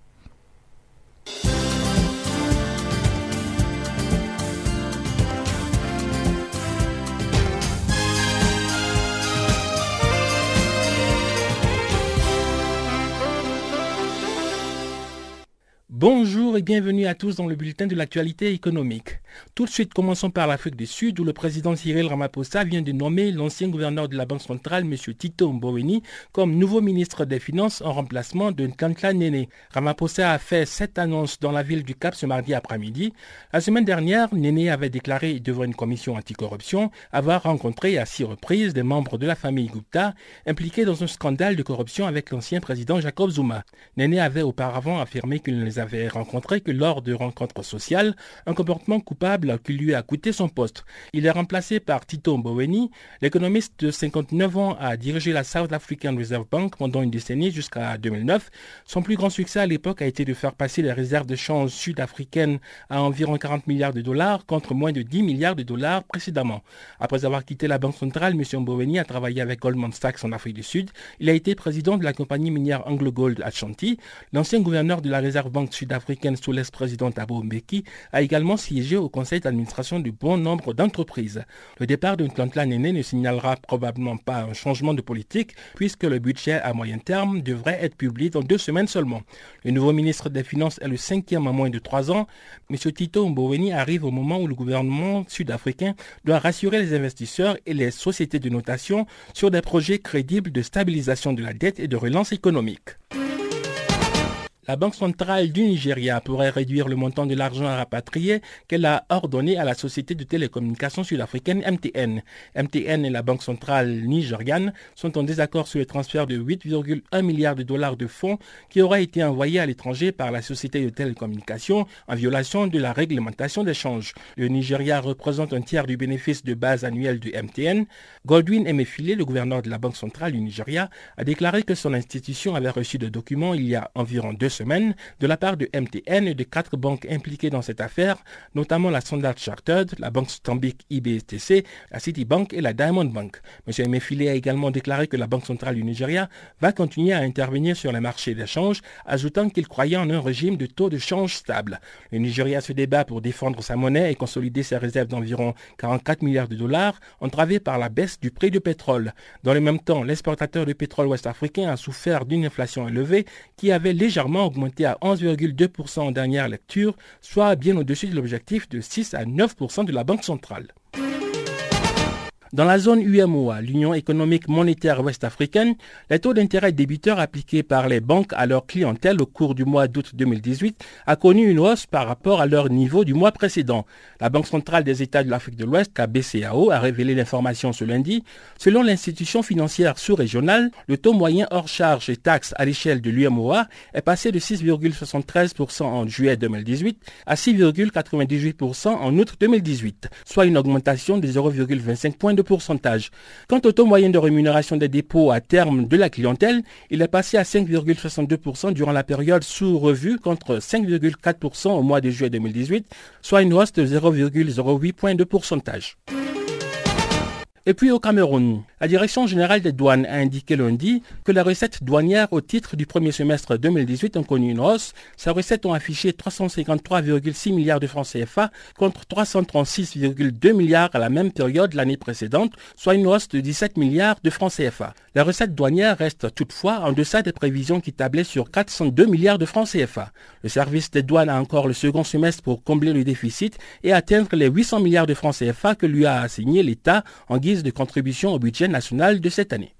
Bonjour et bienvenue à tous dans le bulletin de l'actualité économique. Tout de suite, commençons par l'Afrique du Sud, où le président Cyril Ramaphosa vient de nommer l'ancien gouverneur de la Banque centrale, M. Tito Mboweni, comme nouveau ministre des Finances en remplacement de Nkantla Nene. Ramaphosa a fait cette annonce dans la ville du Cap ce mardi après-midi. La semaine dernière, Nene avait déclaré devant une commission anticorruption avoir rencontré à six reprises des membres de la famille Gupta impliqués dans un scandale de corruption avec l'ancien président Jacob Zuma. Nene avait auparavant affirmé qu'il ne les avait rencontrés que lors de rencontres sociales, un comportement qui lui a coûté son poste. Il est remplacé par Tito Mboweni. L'économiste de 59 ans a dirigé la South African Reserve Bank pendant une décennie jusqu'à 2009. Son plus grand succès à l'époque a été de faire passer les réserves de change sud-africaines à environ 40 milliards de dollars contre moins de 10 milliards de dollars précédemment. Après avoir quitté la Banque centrale, M. Mboweni a travaillé avec Goldman Sachs en Afrique du Sud. Il a été président de la compagnie minière Anglo Gold Ashanti. L'ancien gouverneur de la Réserve Banque sud-africaine sous l'ex-président Thabo Mbeki a également siégé au conseil d'administration du bon nombre d'entreprises. Le départ de Ntantla Nene ne signalera probablement pas un changement de politique puisque le budget à moyen terme devrait être publié dans deux semaines seulement. Le nouveau ministre des Finances est le cinquième en moins de trois ans. M. Tito Mboweni arrive au moment où le gouvernement sud-africain doit rassurer les investisseurs et les sociétés de notation sur des projets crédibles de stabilisation de la dette et de relance économique. La Banque centrale du Nigeria pourrait réduire le montant de l'argent à rapatrier qu'elle a ordonné à la société de télécommunications sud-africaine MTN. MTN et la Banque centrale nigériane sont en désaccord sur le transfert de 8,1 milliards de dollars de fonds qui auraient été envoyés à l'étranger par la société de télécommunications en violation de la réglementation d'échange. Le Nigeria représente un tiers du bénéfice de base annuel de MTN. Goldwyn Emefiele, le gouverneur de la Banque centrale du Nigeria, a déclaré que son institution avait reçu des documents il y a environ deux de la part de MTN et de quatre banques impliquées dans cette affaire, notamment la Standard Chartered, la Banque Stambic IBTC, la Citibank et la Diamond Bank. M. Emefiele a également déclaré que la Banque centrale du Nigeria va continuer à intervenir sur les marchés d'échange, ajoutant qu'il croyait en un régime de taux de change stable. Le Nigeria se débat pour défendre sa monnaie et consolider ses réserves d'environ 44 milliards de dollars, entravées par la baisse du prix du pétrole. Dans le même temps, l'exportateur de pétrole ouest-africain a souffert d'une inflation élevée qui avait légèrement augmenté à 11,2% en dernière lecture, soit bien au-dessus de l'objectif de 6 à 9% de la Banque centrale. Dans la zone UMOA, l'Union économique monétaire ouest-africaine, les taux d'intérêt débiteurs appliqués par les banques à leur clientèle au cours du mois d'août 2018 a connu une hausse par rapport à leur niveau du mois précédent. La Banque centrale des États de l'Afrique de l'Ouest, la BCAO, a révélé l'information ce lundi. Selon l'institution financière sous-régionale, le taux moyen hors charges et taxes à l'échelle de l'UMOA est passé de 6,73% en juillet 2018 à 6,98% en août 2018, soit une augmentation de 0,25 points Quant au taux moyen de rémunération des dépôts à terme de la clientèle, il est passé à 5,62% durant la période sous revue contre 5,4% au mois de juillet 2018, soit une hausse de 0,08 points de pourcentage. Et puis au Cameroun, la Direction générale des douanes a indiqué lundi que les recettes douanières au titre du premier semestre 2018 ont connu une hausse. Ces recettes ont affiché 353,6 milliards de francs CFA contre 336,2 milliards à la même période l'année précédente, soit une hausse de 17 milliards de francs CFA. Les recettes douanières restent toutefois en deçà des prévisions qui tablaient sur 402 milliards de francs CFA. Le service des douanes a encore le second semestre pour combler le déficit et atteindre les 800 milliards de francs CFA que lui a assigné l'État en guise de contribution au budget national de cette année.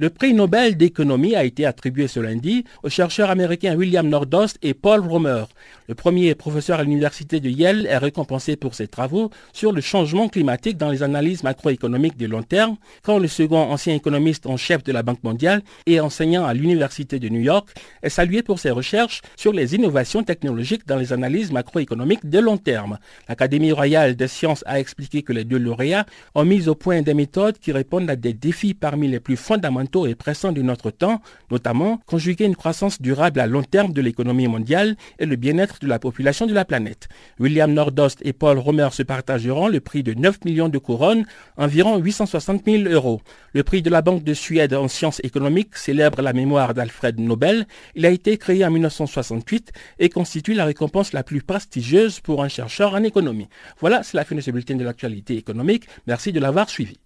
Le prix Nobel d'économie a été attribué ce lundi aux chercheurs américains William Nordost et Paul Romer. Le premier professeur à l'université de Yale est récompensé pour ses travaux sur le changement climatique dans les analyses macroéconomiques de long terme, quand le second ancien économiste en chef de la Banque mondiale et enseignant à l'université de New York est salué pour ses recherches sur les innovations technologiques dans les analyses macroéconomiques de long terme. L'Académie royale des sciences a expliqué que les deux lauréats ont mis au point des méthodes qui répondent à des défis parmi les plus fondamentaux et pressant de notre temps, notamment conjuguer une croissance durable à long terme de l'économie mondiale et le bien-être de la population de la planète. William Nordost et Paul Romer se partageront le prix de 9 millions de couronnes, environ 860 000 euros. Le prix de la Banque de Suède en sciences économiques célèbre la mémoire d'Alfred Nobel. Il a été créé en 1968 et constitue la récompense la plus prestigieuse pour un chercheur en économie. Voilà, c'est la fin de ce bulletin de l'actualité économique. Merci de l'avoir suivi.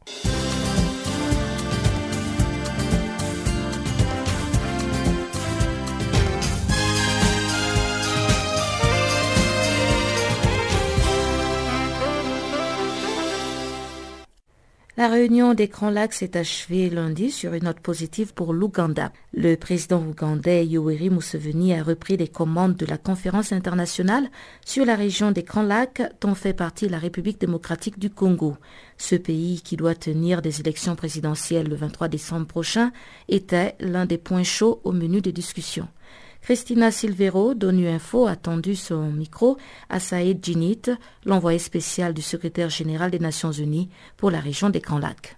La réunion des Grands Lacs s'est achevée lundi sur une note positive pour l'Ouganda. Le président ougandais Yoweri Museveni a repris les commandes de la conférence internationale sur la région des Grands Lacs dont fait partie la République démocratique du Congo. Ce pays, qui doit tenir des élections présidentielles le 23 décembre prochain, était l'un des points chauds au menu des discussions. Christina Silvero d'ONU Info a tendu son micro à Saïd Djinit, l'envoyé spécial du secrétaire général des Nations Unies pour la région des Grands Lacs.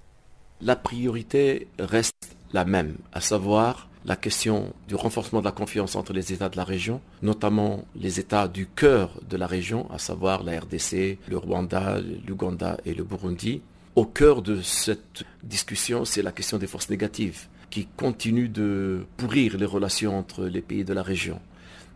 La priorité reste la même, à savoir la question du renforcement de la confiance entre les États de la région, notamment les États du cœur de la région, à savoir la RDC, le Rwanda, l'Ouganda et le Burundi. Au cœur de cette discussion, c'est la question des forces négatives qui continue de pourrir les relations entre les pays de la région.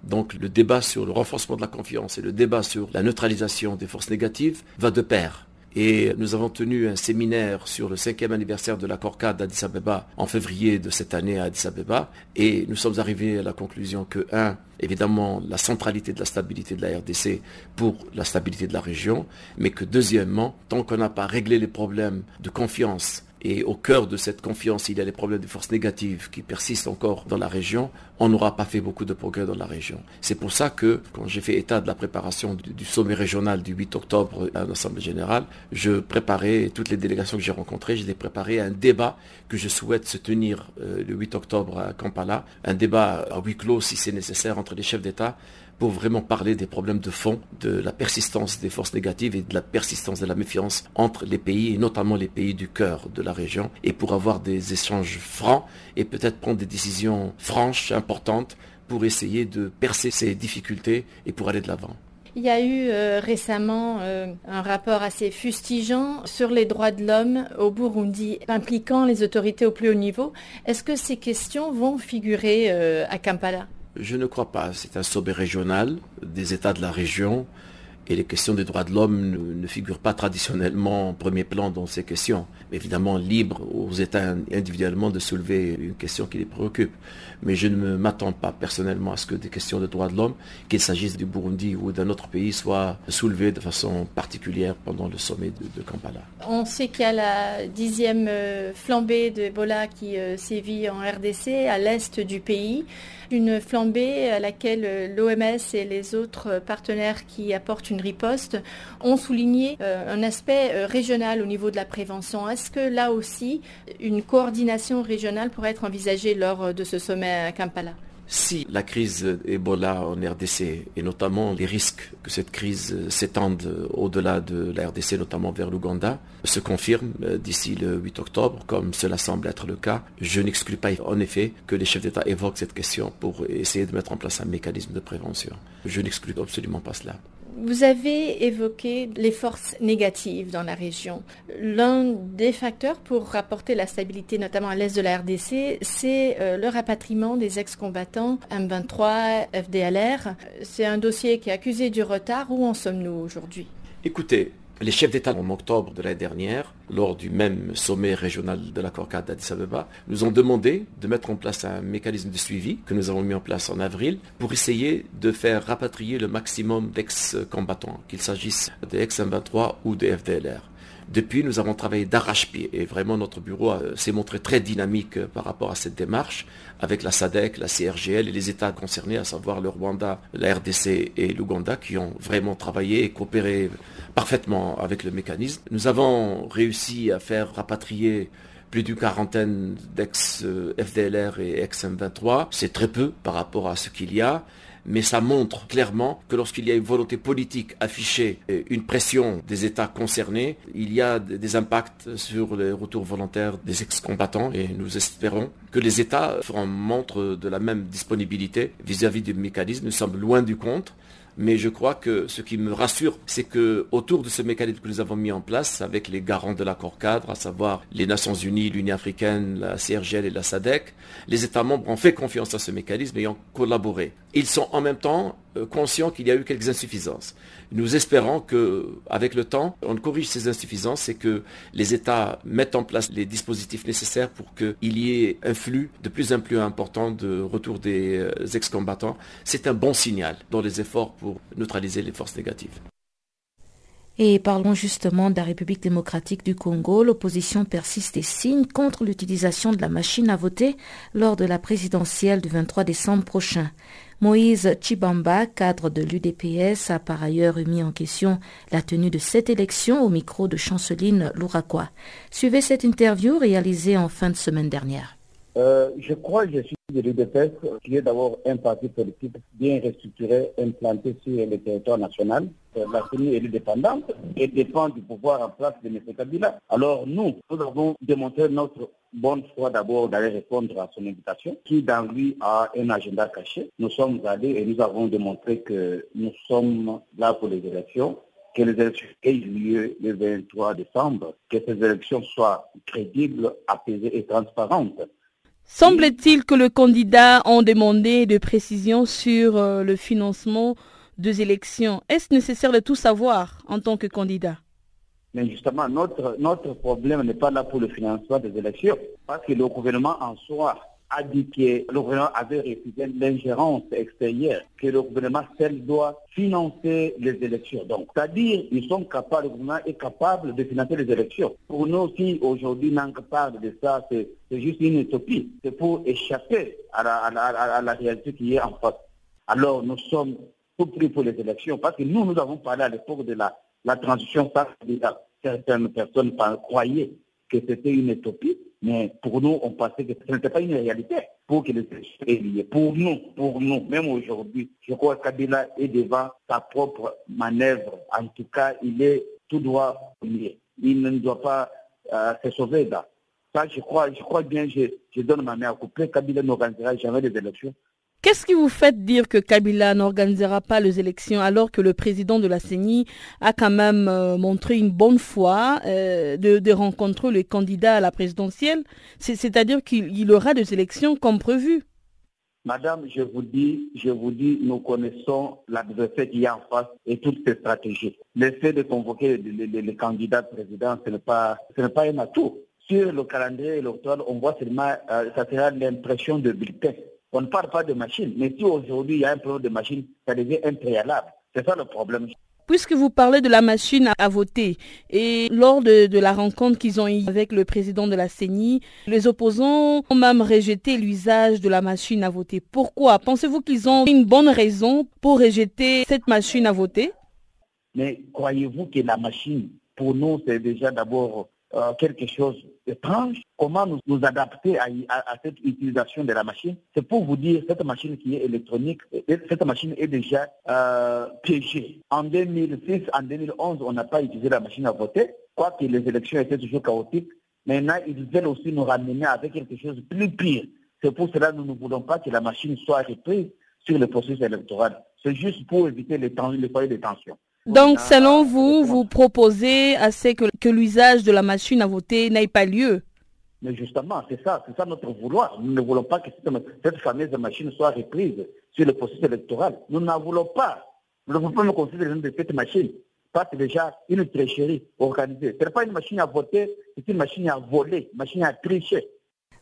Donc le débat sur le renforcement de la confiance et le débat sur la neutralisation des forces négatives va de pair. Et nous avons tenu un séminaire sur le cinquième anniversaire de l'accord cadre d'Addis Abeba en février de cette année à Addis Abeba. Et nous sommes arrivés à la conclusion que, un, évidemment, la centralité de la stabilité de la RDC pour la stabilité de la région, mais que deuxièmement, tant qu'on n'a pas réglé les problèmes de confiance et au cœur de cette confiance, il y a les problèmes de forces négatives qui persistent encore dans la région, on n'aura pas fait beaucoup de progrès dans la région. C'est pour ça que, quand j'ai fait état de la préparation du, sommet régional du 8 octobre à l'Assemblée générale, je préparais, toutes les délégations que j'ai rencontrées, je les préparé un débat que je souhaite se tenir euh, le 8 octobre à Kampala, un débat à huis clos si c'est nécessaire entre les chefs d'État pour vraiment parler des problèmes de fond, de la persistance des forces négatives et de la persistance de la méfiance entre les pays, et notamment les pays du cœur de la région, et pour avoir des échanges francs et peut-être prendre des décisions franches, importantes, pour essayer de percer ces difficultés et pour aller de l'avant. Il y a eu euh, récemment euh, un rapport assez fustigeant sur les droits de l'homme au Burundi, impliquant les autorités au plus haut niveau. Est-ce que ces questions vont figurer euh, à Kampala? Je ne crois pas. C'est un sommet régional des États de la région et les questions des droits de l'homme ne, figurent pas traditionnellement en premier plan dans ces questions. évidemment, libre aux États individuellement de soulever une question qui les préoccupe. Mais je ne m'attends pas personnellement à ce que des questions de droits de l'homme, qu'il s'agisse du Burundi ou d'un autre pays, soient soulevées de façon particulière pendant le sommet de, Kampala. On sait qu'il y a la dixième euh, flambée d'Ebola qui euh, sévit en RDC, à l'est du pays une flambée à laquelle euh, l'OMS et les autres partenaires qui apportent une riposte ont souligné euh, un aspect euh, régional au niveau de la prévention. Est-ce que là aussi, une coordination régionale pourrait être envisagée lors de ce sommet à Kampala? Si la crise Ebola en RDC et notamment les risques que cette crise s'étende au-delà de la RDC, notamment vers l'Ouganda, se confirment euh, d'ici le 8 octobre, comme cela semble être le cas, je n'exclus pas en effet que les chefs d'État évoquent cette question pour essayer de mettre en place un mécanisme de prévention. Je n'exclus absolument pas cela. Vous avez évoqué les forces négatives dans la région. L'un des facteurs pour rapporter la stabilité, notamment à l'est de la RDC, c'est euh, le rapatriement des ex-combattants M23, FDLR. C'est un dossier qui est accusé du retard. Où en sommes-nous aujourd'hui? Écoutez, les chefs d'État en octobre de l'année dernière, lors du même sommet régional de l'accord cadre d'Addis Abeba, nous ont demandé de mettre en place un mécanisme de suivi que nous avons mis en place en avril pour essayer de faire rapatrier le maximum d'ex-combattants, qu'il s'agisse des ex-M23 ou des FDLR. Depuis, nous avons travaillé d'arrache-pied et vraiment notre bureau s'est montré très dynamique par rapport à cette démarche avec la SADEC, la CRGL et les États concernés, à savoir le Rwanda, la RDC et l'Ouganda, qui ont vraiment travaillé et coopéré parfaitement avec le mécanisme. Nous avons réussi à faire rapatrier plus d'une quarantaine d'ex-FDLR et ex-M23. C'est très peu par rapport à ce qu'il y a mais ça montre clairement que lorsqu'il y a une volonté politique affichée, une pression des États concernés, il y a des impacts sur les retours volontaires des ex-combattants et nous espérons que les États feront montre de la même disponibilité vis-à-vis du mécanisme. Nous sommes loin du compte. Mais je crois que ce qui me rassure, c'est que autour de ce mécanisme que nous avons mis en place avec les garants de l'accord cadre, à savoir les Nations Unies, l'Union africaine, la CRGL et la SADC, les États membres ont fait confiance à ce mécanisme et ont collaboré. Ils sont en même temps euh, conscients qu'il y a eu quelques insuffisances. Nous espérons que, avec le temps, on corrige ces insuffisances et que les États mettent en place les dispositifs nécessaires pour qu'il y ait un flux de plus en plus important de retour des euh, ex-combattants. C'est un bon signal dans les efforts pour neutraliser les forces négatives. Et parlons justement de la République démocratique du Congo. L'opposition persiste et signe contre l'utilisation de la machine à voter lors de la présidentielle du 23 décembre prochain. Moïse Chibamba, cadre de l'UDPS, a par ailleurs remis en question la tenue de cette élection au micro de Chanceline Louraquois. Suivez cette interview réalisée en fin de semaine dernière. Euh, je crois que je suis de l'UDPS, qui est d'abord un parti politique bien restructuré, implanté sur le territoire national. Euh, la CENI est indépendante et dépend du pouvoir en place de M. Kabila. Alors nous, nous avons démontré notre bonne foi d'abord d'aller répondre à son invitation, qui dans lui a un agenda caché. Nous sommes allés et nous avons démontré que nous sommes là pour les élections que les élections aient lieu le 23 décembre, que ces élections soient crédibles, apaisées et transparentes. Semble-t-il que le candidat a demandé de précisions sur euh, le financement des élections. Est-ce nécessaire de tout savoir en tant que candidat? Mais justement, notre, notre problème n'est pas là pour le financement des élections, parce que le gouvernement en soi a dit que le gouvernement avait refusé l'ingérence extérieure, que le gouvernement seul doit financer les élections. Donc, c'est-à-dire, ils sont capables, le gouvernement est capable de financer les élections. Pour nous, si aujourd'hui Nank parle de ça, c'est juste une utopie. C'est pour échapper à la, réalité qui est en face. Alors, nous sommes tout pris pour les élections, parce que nous, nous avons parlé à l'époque de la, la transition sans Certaines personnes croyaient que c'était une utopie. Mais pour nous, on pensait que ce n'était pas une réalité pour que les élections. Pour nous, pour nous, même aujourd'hui, je crois que Kabila est devant sa propre manœuvre. En tout cas, il est tout droit lié. Il ne doit pas euh, se sauver là. Ça, je crois, je crois bien, je, je donne ma main à couper. Kabila n'organisera jamais des élections Qu'est-ce qui vous fait dire que Kabila n'organisera pas les élections alors que le président de la CENI a quand même euh, montré une bonne foi euh, de, rencontrer les candidats à la présidentielle? C'est-à-dire qu'il aura des élections comme prévu Madame, je vous dis, je vous dis, nous connaissons l'adversaire qui est en face et toutes ses stratégies. Le fait de convoquer les, candidats présidents, ce n'est pas, ce n'est pas un atout. Sur le calendrier électoral, on voit seulement, euh, ça sera l'impression de bulletin. On ne parle pas de machine, mais si aujourd'hui il y a un problème de machine, ça devient impréalable. C'est ça le problème. Puisque vous parlez de la machine à voter, et lors de, la rencontre qu'ils ont eue avec le président de la CENI, les opposants ont même rejeté l'usage de la machine à voter. Pourquoi? Pensez-vous qu'ils ont une bonne raison pour rejeter cette machine à voter? Mais croyez-vous que la machine, pour nous, c'est déjà d'abord euh, quelque chose d'étrange. Comment nous, nous adapter à, cette utilisation de la machine? C'est pour vous dire, cette machine qui est électronique, cette machine est déjà euh, piégée. En 2006, en 2011, on n'a pas utilisé la machine à voter, quoique les élections étaient toujours chaotiques. Maintenant, ils veulent aussi nous ramener avec quelque chose de plus pire. C'est pour cela que nous ne voulons pas que la machine soit reprise sur le processus électoral. C'est juste pour éviter les, les foyers de tension. Donc, selon vous, vous proposez à ce que, l'usage de la machine à voter n'ait pas lieu? Mais justement, c'est ça, c'est ça notre vouloir. Nous ne voulons pas que cette, fameuse machine soit reprise sur le processus électoral. Nous n'en voulons pas. Nous ne voulons pas me considérer de cette machine. C'est déjà une tricherie organisée. Ce n'est pas une machine à voter, c'est une machine à voler, une machine à tricher.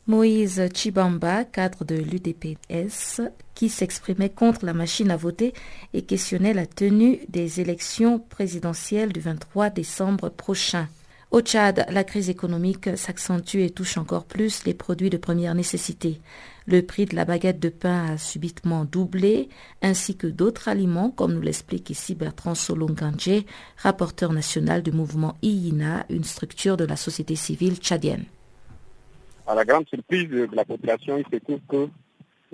Moïse Chibamba, cadre de l'UDPS, qui s'exprimait contre la machine à voter et questionnait la tenue des élections présidentielles du 23 décembre prochain. Au Tchad, la crise économique s'accentue et touche encore plus les produits de première nécessité. Le prix de la baguette de pain a subitement doublé, ainsi que d'autres aliments, comme nous l'explique ici Bertrand Solonganje, rapporteur national du mouvement IINA, une structure de la société civile tchadienne à la grande surprise de la population, il se trouve qu'on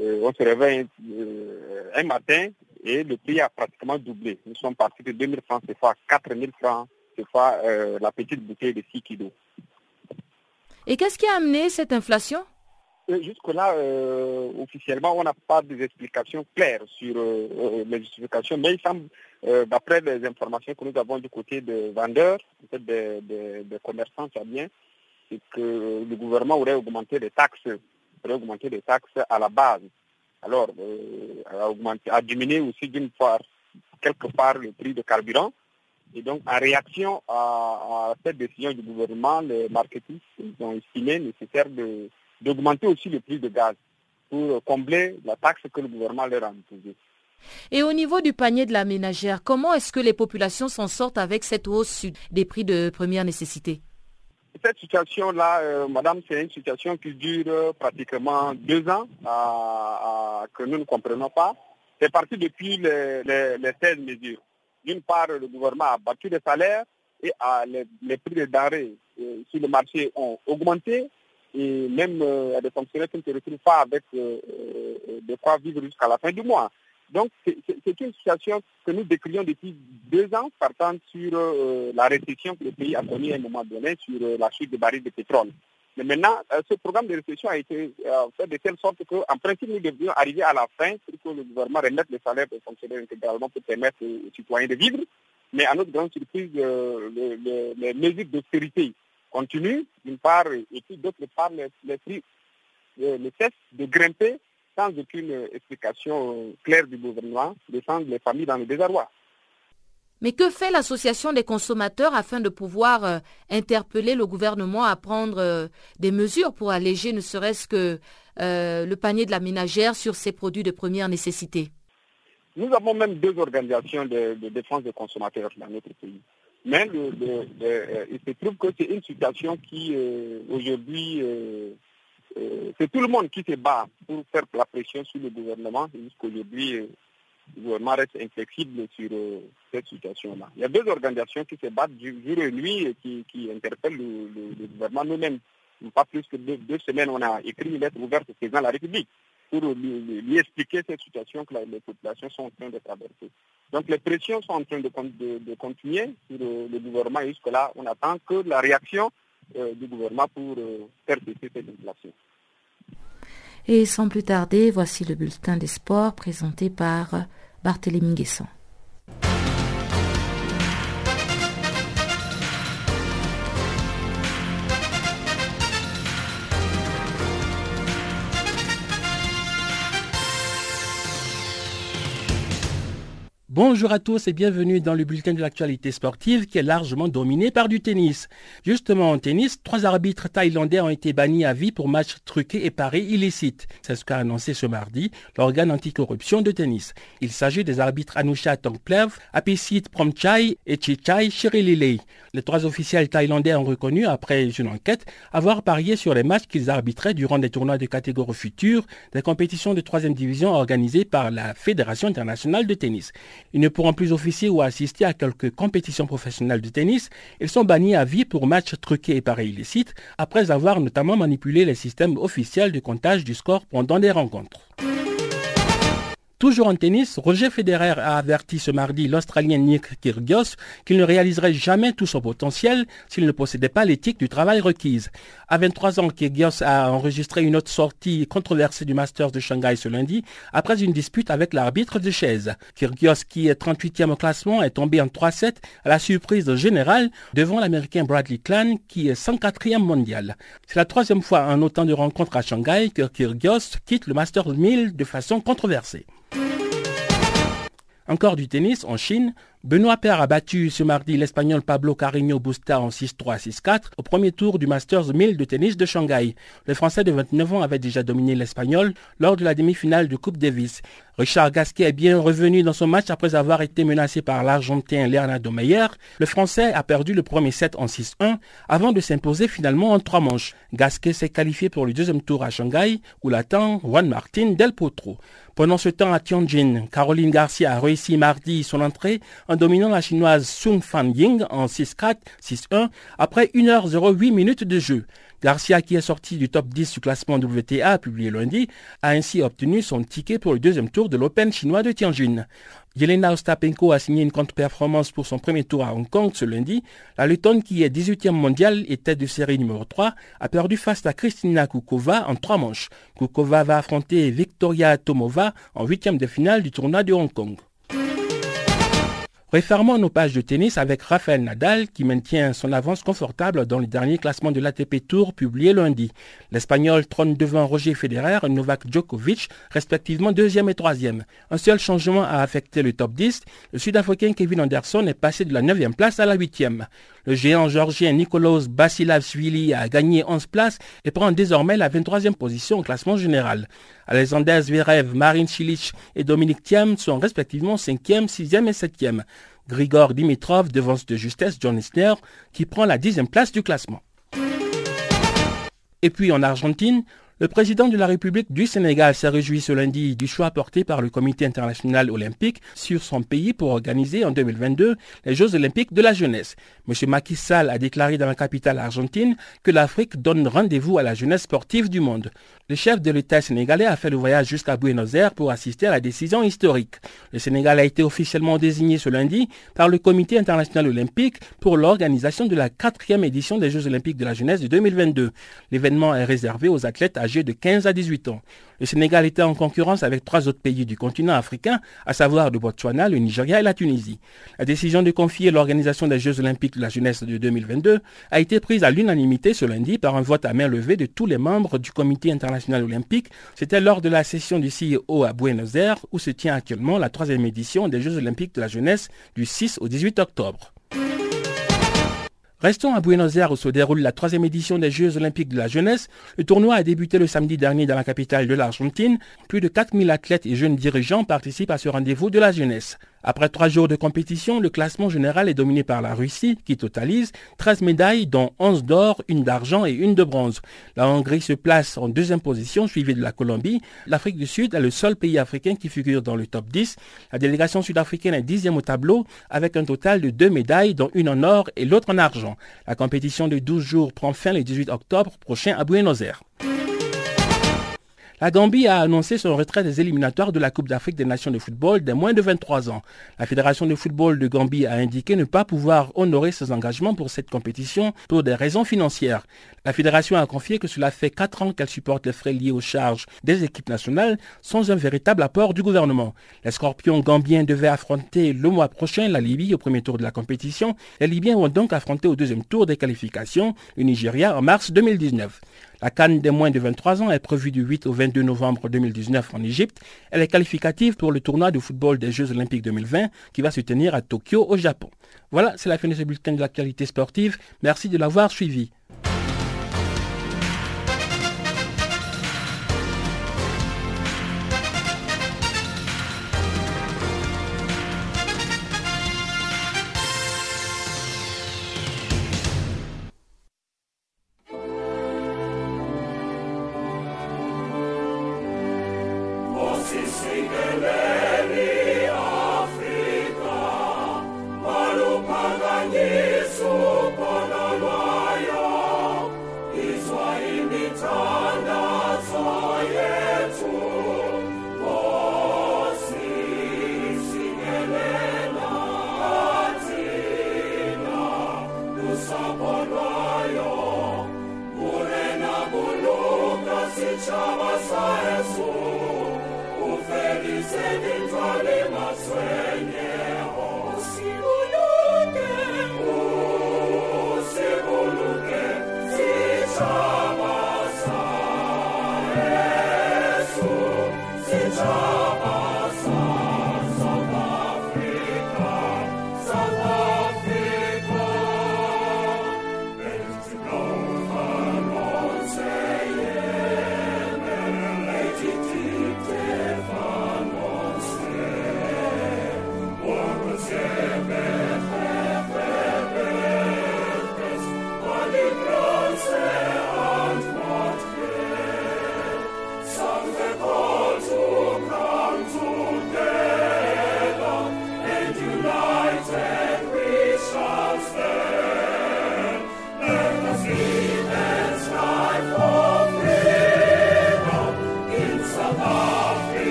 euh, se réveille euh, un matin et le prix a pratiquement doublé. Nous sommes partis de 2000 francs fois 4000 francs fois euh, la petite bouteille de 6 kilos. Et qu'est-ce qui a amené cette inflation? Jusque-là, officiellement, on n'a pas d'explications claires sur les justifications, mais il semble, d'après les informations que nous avons du côté des vendeurs, des, des, des commerçants bien que le gouvernement aurait augmenté les taxes, aurait augmenté les taxes à la base. Alors, euh, a, diminué aussi d'une part, quelque part, le prix de carburant. Et donc, en réaction à, cette décision du gouvernement, les marketistes ont estimé nécessaire d'augmenter aussi le prix de gaz pour combler la taxe que le gouvernement leur a imposée. Et au niveau du panier de la ménagère, comment est-ce que les populations s'en sortent avec cette hausse des prix de première nécessité? Cette situation-là, euh, madame, c'est une situation qui dure pratiquement deux ans, que nous ne comprenons pas. C'est parti depuis les, les, 16 mesures. D'une part, le gouvernement a battu les salaires et les, prix des denrées euh, sur le marché ont augmenté et même euh, des fonctionnaires qui ne se retrouvent pas avec de quoi vivre jusqu'à la fin du mois. Donc, c'est une situation que nous décrions depuis deux ans, partant sur euh, la récession que le pays a connue à un moment donné sur euh, la chute des barils de pétrole. Mais maintenant, euh, ce programme de récession a été fait de telle sorte qu'en principe, nous devions arriver à la fin pour que le gouvernement remette les salaires des fonctionnaires intégralement pour permettre aux citoyens de vivre. Mais à notre grande surprise, les mesures d'austérité continuent, d'une part, et puis d'autre part, les prix ne cessent de grimper sans aucune explication claire du gouvernement, laissant les familles dans le désarroi. Mais que fait l'association des consommateurs afin de pouvoir euh, interpeller le gouvernement à prendre euh, des mesures pour alléger ne serait-ce que euh, le panier de la ménagère sur ces produits de première nécessité? Nous avons même deux organisations de, défense des consommateurs dans notre pays. Mais il se trouve que c'est une situation qui aujourd'hui euh, c'est tout le monde qui se bat pour faire la pression sur le gouvernement. Jusqu'aujourd'hui, euh, le gouvernement reste inflexible sur euh, cette situation-là. Il y a deux organisations qui se battent jour et nuit et qui, interpellent le, gouvernement nous-mêmes. Pas plus que deux, semaines, on a écrit une lettre ouverte au président de la République pour lui, expliquer cette situation que les populations sont en train de traverser. Donc les pressions sont en train de, continuer sur le, gouvernement jusque-là. On attend que la réaction euh, du gouvernement pour euh, faire baisser cette inflation. Et sans plus tarder, voici le bulletin des sports présenté par Barthélémy Guesson. Bonjour à tous et bienvenue dans le bulletin de l'actualité sportive qui est largement dominé par du tennis. Justement en tennis, trois arbitres thaïlandais ont été bannis à vie pour matchs truqués et paris illicites. C'est ce qu'a annoncé ce mardi l'organe anticorruption de tennis. Il s'agit des arbitres Anusha Tongplev, Apisit Promchai et Chichai Shirililei. Les trois officiels thaïlandais ont reconnu, après une enquête, avoir parié sur les matchs qu'ils arbitraient durant des tournois de catégorie future des compétitions de troisième division organisées par la Fédération internationale de tennis. Ils ne pourront plus officier ou assister à quelques compétitions professionnelles de tennis. Ils sont bannis à vie pour matchs truqués et pareils illicites, après avoir notamment manipulé les systèmes officiels de comptage du score pendant des rencontres. Toujours en tennis, Roger Federer a averti ce mardi l'Australien Nick Kyrgios qu'il ne réaliserait jamais tout son potentiel s'il ne possédait pas l'éthique du travail requise. À 23 ans, Kyrgios a enregistré une autre sortie controversée du Masters de Shanghai ce lundi après une dispute avec l'arbitre de chaise. Kyrgios, qui est 38e au classement, est tombé en 3-7 à la surprise générale devant l'Américain Bradley Clan qui est 104e mondial. C'est la troisième fois en autant de rencontres à Shanghai que Kyrgios quitte le Masters 1000 de façon controversée. Encore du tennis en Chine, Benoît Paire a battu ce mardi l'Espagnol Pablo Carreño Busta en 6-3, 6-4 au premier tour du Masters 1000 de tennis de Shanghai. Le Français de 29 ans avait déjà dominé l'Espagnol lors de la demi-finale de Coupe Davis. Richard Gasquet est bien revenu dans son match après avoir été menacé par l'Argentin Leonardo Meyer. Le Français a perdu le premier set en 6-1 avant de s'imposer finalement en trois manches. Gasquet s'est qualifié pour le deuxième tour à Shanghai où l'attend Juan Martin Del Potro. Pendant ce temps à Tianjin, Caroline Garcia a réussi mardi son entrée en dominant la chinoise Sung Fan Ying en 6-4, 6-1 après 1h08 minutes de jeu. Garcia, qui est sorti du top 10 du classement WTA publié lundi, a ainsi obtenu son ticket pour le deuxième tour de l'Open chinois de Tianjin. Yelena Ostapenko a signé une contre-performance pour son premier tour à Hong Kong ce lundi. La Lettonne, qui est 18e mondiale et tête de série numéro 3, a perdu face à Kristina Kukova en trois manches. Kukova va affronter Victoria Tomova en huitième de finale du tournoi de Hong Kong. Refermons nos pages de tennis avec Rafael Nadal qui maintient son avance confortable dans le dernier classement de l'ATP Tour publié lundi. L'Espagnol trône devant Roger Federer et Novak Djokovic, respectivement deuxième et troisième. Un seul changement a affecté le top 10. Le Sud-Africain Kevin Anderson est passé de la neuvième place à la huitième. Le géant georgien Nikolaus Basilavsvili a gagné 11 places et prend désormais la 23e position au classement général. Alexander Zverev, Marin Cilic et Dominique Thiem sont respectivement 5e, 6e et 7e. Grigor Dimitrov devance de justesse John Isner qui prend la dixième place du classement. Et puis en Argentine, le président de la République du Sénégal s'est réjoui ce lundi du choix porté par le Comité international olympique sur son pays pour organiser en 2022 les Jeux olympiques de la jeunesse. M. Macky Sall a déclaré dans la capitale argentine que l'Afrique donne rendez-vous à la jeunesse sportive du monde. Le chef de l'État sénégalais a fait le voyage jusqu'à Buenos Aires pour assister à la décision historique. Le Sénégal a été officiellement désigné ce lundi par le Comité international olympique pour l'organisation de la quatrième édition des Jeux olympiques de la jeunesse de 2022. L'événement est réservé aux athlètes âgés de 15 à 18 ans. Le Sénégal était en concurrence avec trois autres pays du continent africain, à savoir le Botswana, le Nigeria et la Tunisie. La décision de confier l'organisation des Jeux olympiques de la jeunesse de 2022 a été prise à l'unanimité ce lundi par un vote à main levée de tous les membres du Comité international olympique. C'était lors de la session du CEO à Buenos Aires où se tient actuellement la troisième édition des Jeux olympiques de la jeunesse du 6 au 18 octobre. Restons à Buenos Aires où se déroule la troisième édition des Jeux olympiques de la jeunesse. Le tournoi a débuté le samedi dernier dans la capitale de l'Argentine. Plus de 4000 athlètes et jeunes dirigeants participent à ce rendez-vous de la jeunesse. Après trois jours de compétition, le classement général est dominé par la Russie, qui totalise 13 médailles, dont 11 d'or, une d'argent et une de bronze. La Hongrie se place en deuxième position, suivie de la Colombie. L'Afrique du Sud est le seul pays africain qui figure dans le top 10. La délégation sud-africaine est dixième au tableau, avec un total de deux médailles, dont une en or et l'autre en argent. La compétition de 12 jours prend fin le 18 octobre prochain à Buenos Aires. La Gambie a annoncé son retrait des éliminatoires de la Coupe d'Afrique des Nations de football des moins de 23 ans. La Fédération de football de Gambie a indiqué ne pas pouvoir honorer ses engagements pour cette compétition pour des raisons financières. La Fédération a confié que cela fait 4 ans qu'elle supporte les frais liés aux charges des équipes nationales sans un véritable apport du gouvernement. Les Scorpions gambiens devaient affronter le mois prochain la Libye au premier tour de la compétition. Les Libyens vont donc affronter au deuxième tour des qualifications le Nigeria en mars 2019. La Cannes des moins de 23 ans est prévue du 8 au 22 novembre 2019 en Égypte. Elle est qualificative pour le tournoi de football des Jeux Olympiques 2020 qui va se tenir à Tokyo au Japon. Voilà, c'est la fin de ce bulletin de l'actualité sportive. Merci de l'avoir suivi.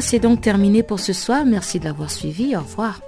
C'est donc terminé pour ce soir. Merci de l'avoir suivi. Au revoir.